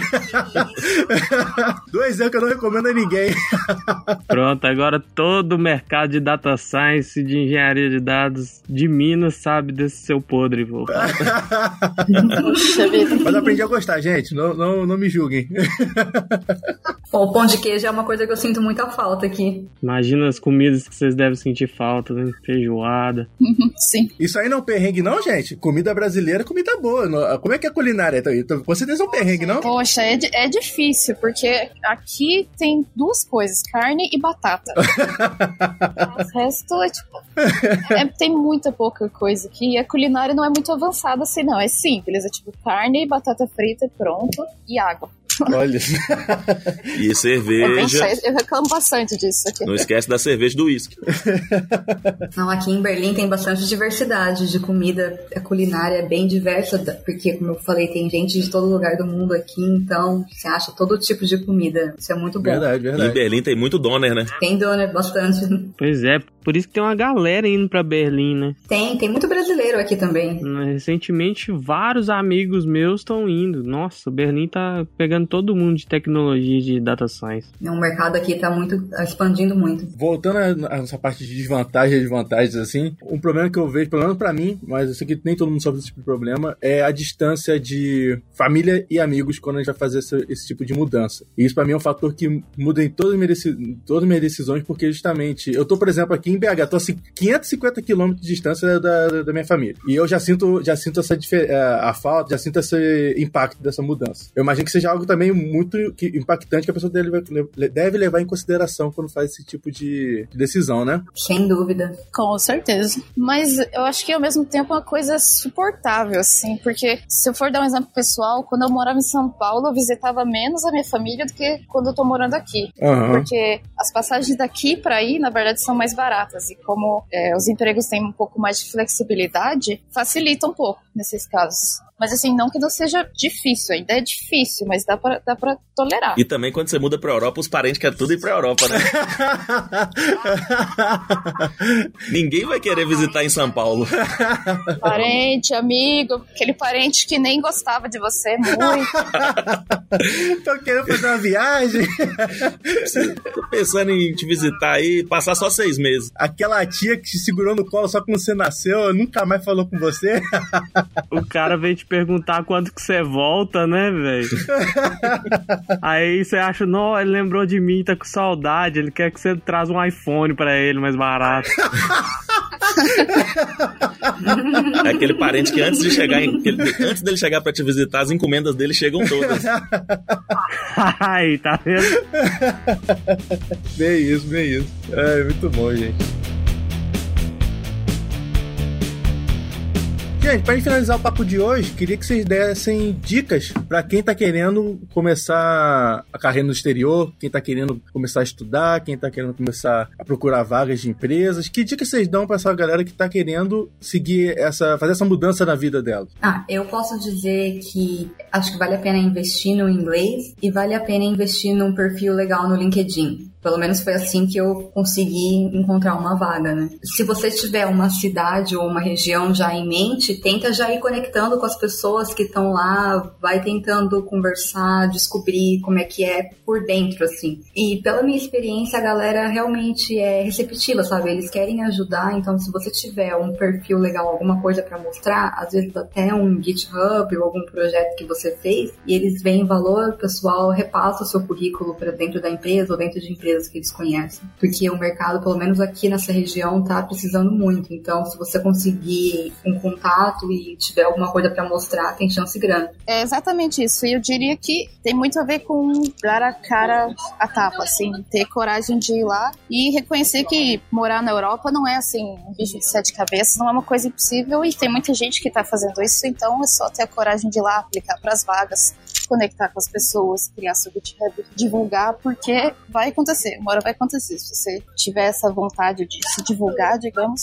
Speaker 2: dois erros que eu não recomendo a ninguém. [LAUGHS]
Speaker 4: Pronto, agora todo o mercado de data science, de engenharia de dados de Minas sabe desse seu podre, vô.
Speaker 5: Puxa vida.
Speaker 2: Mas aprendi a gostar, gente. Não, não, não me julguem. [LAUGHS]
Speaker 6: Bom, o pão de queijo é uma coisa que eu sinto muita falta aqui.
Speaker 4: Imagina as comidas que vocês devem sentir falta, né? Feijoada. [LAUGHS]
Speaker 5: Sim.
Speaker 2: Isso aí não é um perrengue, não, gente. Comida brasileira é comida boa. Como é que é a culinária? Então, então, com certeza é um perrengue, não?
Speaker 5: Poxa, é, é difícil, porque aqui tem duas coisas, carne e batata. [LAUGHS] o resto é tipo. é- tem muita pouca coisa aqui. E a culinária não é muito avançada assim, não. É simples. É tipo carne, batata frita, pronto, e água.
Speaker 2: Olha.
Speaker 3: E cerveja.
Speaker 5: cheio. Eu reclamo bastante disso aqui.
Speaker 3: Não esquece da cerveja do uísque.
Speaker 6: Não, aqui em Berlim tem bastante diversidade de comida. A culinária é bem diversa, porque, como eu falei, tem gente de todo lugar do mundo aqui, então você acha todo tipo de comida. Isso é muito bom.
Speaker 2: Verdade,
Speaker 3: E em
Speaker 2: verdade.
Speaker 3: Berlim tem muito doner, né?
Speaker 6: Tem doner bastante.
Speaker 4: Pois é, por isso que tem uma galera indo pra Berlim, né?
Speaker 6: Tem, tem muito brasileiro aqui também.
Speaker 4: Recentemente, vários amigos meus estão indo. Nossa, Berlim tá pegando todo mundo de tecnologia de data science.
Speaker 6: O mercado aqui tá muito tá expandindo muito.
Speaker 2: Voltando a- a essa parte de desvantagens e desvantagens, assim, um problema que eu vejo, pelo menos pra mim, mas eu sei que nem todo mundo sofre desse tipo de problema, é a distância de família e amigos quando a gente vai fazer esse, esse tipo de mudança. E isso pra mim é um fator que muda em todas as minhas, deci- todas as minhas decisões, porque justamente, eu tô, por exemplo, aqui em BH, tô a ci- 550 quilômetros de distância da, da minha família. E eu já sinto, já sinto essa eh, a falta, já sinto esse impacto dessa mudança. Eu imagino que seja algo também muito impactante que a pessoa deve, deve levar em consideração quando faz esse tipo de de decisão, né?
Speaker 6: Sem dúvida.
Speaker 5: Com certeza. Mas eu acho que ao mesmo tempo é uma coisa suportável, assim, porque se eu for dar um exemplo pessoal, quando eu morava em São Paulo, eu visitava menos a minha família do que quando eu tô morando aqui.
Speaker 2: Aham.
Speaker 5: Porque as passagens daqui para aí, na verdade, são mais baratas. E como é, os empregos têm um pouco mais de flexibilidade, facilita um pouco nesses casos. Mas assim, não que não seja difícil, ainda é difícil, mas dá pra, dá pra tolerar.
Speaker 3: E também quando você muda pra Europa, os parentes querem tudo ir pra Europa, né? [LAUGHS] Ninguém vai querer visitar em São Paulo.
Speaker 5: Parente, amigo, aquele parente que nem gostava de você muito. [LAUGHS]
Speaker 2: Tô querendo fazer uma viagem.
Speaker 3: Tô pensando em te visitar aí, passar só seis meses.
Speaker 2: Aquela tia que te segurou no colo só quando você nasceu, nunca mais falou com você.
Speaker 4: O cara veio te perguntar quando que você volta, né, velho? [LAUGHS] Aí você acha, não, ele lembrou de mim, tá com saudade, ele quer que você traz um iPhone pra ele mais barato.
Speaker 3: É [LAUGHS] aquele parente que antes de chegar, em- ele- antes dele chegar pra te visitar, as encomendas dele chegam todas. [LAUGHS]
Speaker 4: Aí, tá vendo?
Speaker 2: bem isso, bem isso. É muito bom, gente. Gente, pra gente finalizar o papo de hoje, queria que vocês dessem dicas pra quem tá querendo começar a carreira no exterior, quem tá querendo começar a estudar, quem tá querendo começar a procurar vagas de empresas. Que dicas vocês dão pra essa galera que tá querendo seguir essa, fazer essa mudança na vida dela?
Speaker 6: Ah, eu posso dizer que acho que vale a pena investir no inglês e vale a pena investir num perfil legal no LinkedIn. Pelo menos foi assim que eu consegui encontrar uma vaga, né? Se você tiver uma cidade ou uma região já em mente, tenta já ir conectando com as pessoas que estão lá, vai tentando conversar, descobrir como é que é por dentro, assim. E pela minha experiência, a galera realmente é receptiva, sabe? Eles querem ajudar, então se você tiver um perfil legal, alguma coisa para mostrar, às vezes até um GitHub ou algum projeto que você fez, e eles veem valor, o pessoal repassa o seu currículo para dentro da empresa ou dentro de empresas que eles conhecem. Porque o mercado, pelo menos aqui nessa região, tá precisando muito. Então, se você conseguir um contato e tiver alguma coisa para mostrar, tem chance grande.
Speaker 5: É exatamente isso. E eu diria que tem muito a ver com dar a cara a tapa, assim, ter coragem de ir lá e reconhecer que morar na Europa não é assim, um bicho de sete cabeças, não é uma coisa impossível e tem muita gente que tá fazendo isso, então é só ter a coragem de ir lá, aplicar para as vagas, conectar com as pessoas, criar seu GitHub, divulgar, porque vai acontecer, uma hora vai acontecer. Se você tiver essa vontade de se divulgar, digamos,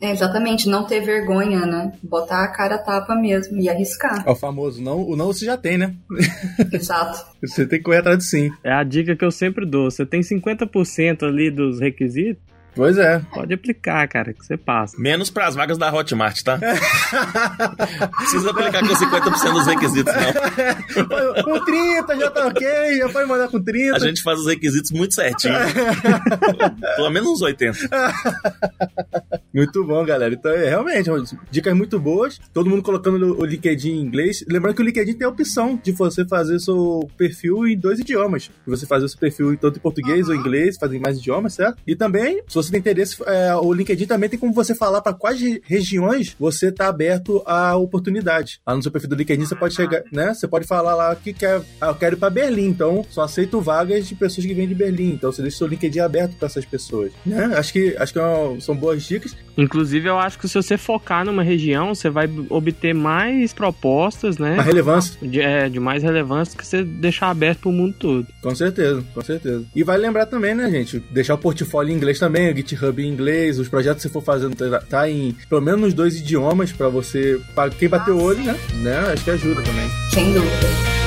Speaker 6: É, exatamente, não ter vergonha, né? Botar a cara a tapa mesmo e arriscar.
Speaker 2: É o famoso não, o não você já tem, né? [LAUGHS] [LAUGHS]
Speaker 6: Exato.
Speaker 2: Você tem que correr atrás do sim.
Speaker 4: É a dica que eu sempre dou. Você tem 50% ali dos requisitos,
Speaker 2: Pois é.
Speaker 4: pode aplicar, cara, que você passa.
Speaker 3: Menos pras vagas da Hotmart, tá? [LAUGHS] Precisa aplicar com 50% dos requisitos, não.
Speaker 2: com 30 já tá ok, já pode mandar com 30.
Speaker 3: A gente faz os requisitos muito certinho. [LAUGHS] Pelo menos uns 80. [LAUGHS]
Speaker 2: Muito bom, galera. Então, é, realmente, dicas muito boas. Todo mundo colocando o LinkedIn em inglês. Lembrando que o LinkedIn tem a opção de você fazer seu perfil em dois idiomas. Você fazer o seu perfil tanto em português ou inglês, fazer em mais idiomas, certo? E também, se você tem interesse, é, o LinkedIn também tem como você falar para quais re- regiões você tá aberto a oportunidade. Lá no seu perfil do LinkedIn, você pode chegar, né? Você pode falar lá que quer, ah, eu quero ir para Berlim, então só aceito vagas de pessoas que vêm de Berlim. Então você deixa o seu LinkedIn aberto para essas pessoas, né? Acho que, acho que é são boas dicas.
Speaker 4: Inclusive, eu acho que se você focar numa região, você vai obter mais propostas, né?
Speaker 2: A relevância.
Speaker 4: De, é, de mais relevância que você deixar aberto pro mundo todo.
Speaker 2: Com certeza, com certeza. E vale lembrar também, né, gente? Deixar o portfólio em inglês também, o GitHub em inglês, os projetos que você for fazendo tá- tá em pelo menos nos dois idiomas pra você, para quem bater o olho, né? né? Acho que ajuda também.
Speaker 6: Sem dúvida.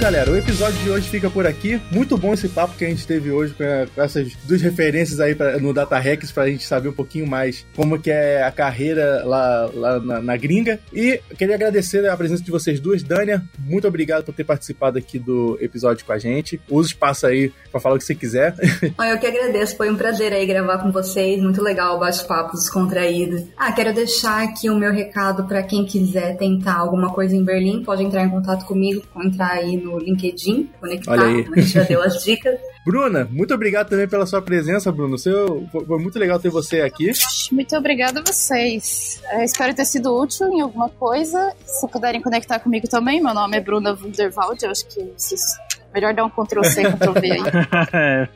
Speaker 2: Galera. O episódio de hoje fica por aqui. Muito bom esse papo que a gente teve hoje com, essas duas referências aí pra, no Data Hacks pra gente saber um pouquinho mais como que é a carreira lá, lá na, na gringa. E queria agradecer a presença de vocês duas. Dânia, muito obrigado por ter participado aqui do episódio com a gente. Usa o espaço aí pra falar o que você quiser. [LAUGHS]
Speaker 6: Ah, Eu que agradeço, foi um prazer aí gravar com vocês, muito legal o bate-papo descontraído. Ah, quero deixar aqui o meu recado para quem quiser tentar alguma coisa em Berlim, pode entrar em contato comigo, entrar aí no LinkedIn, conectar,
Speaker 2: Olha aí.
Speaker 6: a gente já deu as [LAUGHS] dicas.
Speaker 2: Bruna, muito obrigado também pela sua presença, Bruno. Seu, foi muito legal ter você aqui.
Speaker 5: Muito obrigada a vocês. É, espero ter sido útil em alguma coisa. Se puderem conectar comigo também, meu nome é Bruna Wunderwald, eu acho que vocês Melhor dar um Ctrl C, Ctrl V aí. [LAUGHS]
Speaker 4: É,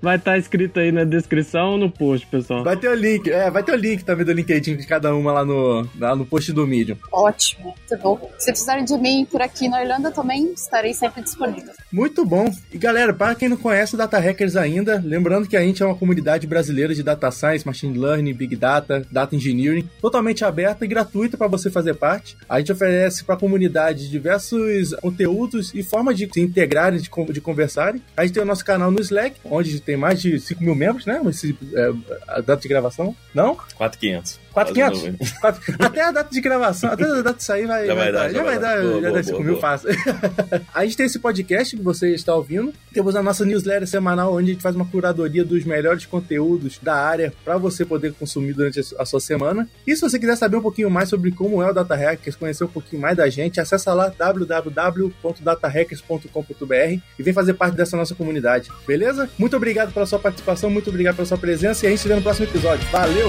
Speaker 4: vai estar escrito aí na descrição ou no post, pessoal.
Speaker 2: Vai ter o link, é, vai ter o link também do LinkedIn de cada uma lá no, lá no post do Medium.
Speaker 5: Ótimo, muito bom. Se precisarem de mim por aqui na Irlanda também, estarei sempre disponível.
Speaker 2: Muito bom. E galera, para quem não conhece o Data Hackers ainda, lembrando que a gente é uma comunidade brasileira de Data Science, Machine Learning, Big Data, Data Engineering, totalmente aberta e gratuita para você fazer parte. A gente oferece para a comunidade diversos conteúdos e formas de se integrarem, de, de conversarem. A gente tem o nosso canal no Slack, onde tem mais de 5 mil membros, né? Esse, é, a data de gravação. Não?
Speaker 3: 4,500.
Speaker 2: 4,500? Até a data de gravação, até a data de sair vai,
Speaker 3: já vai, dar,
Speaker 2: já vai dar, já dá 5 mil fácil. [LAUGHS] a gente tem esse podcast que você está ouvindo. Temos a nossa newsletter semanal, onde a gente faz uma curadoria dos melhores conteúdos da área para você poder consumir durante a sua semana. E se você quiser saber um pouquinho mais sobre como é o Data Hackers, conhecer um pouquinho mais da gente, acessa lá www.datahackers.com.br e vem fazer parte dessa nossa comunidade, beleza? Muito obrigado pela sua participação, muito obrigado pela sua presença e a gente se vê no próximo episódio. Valeu!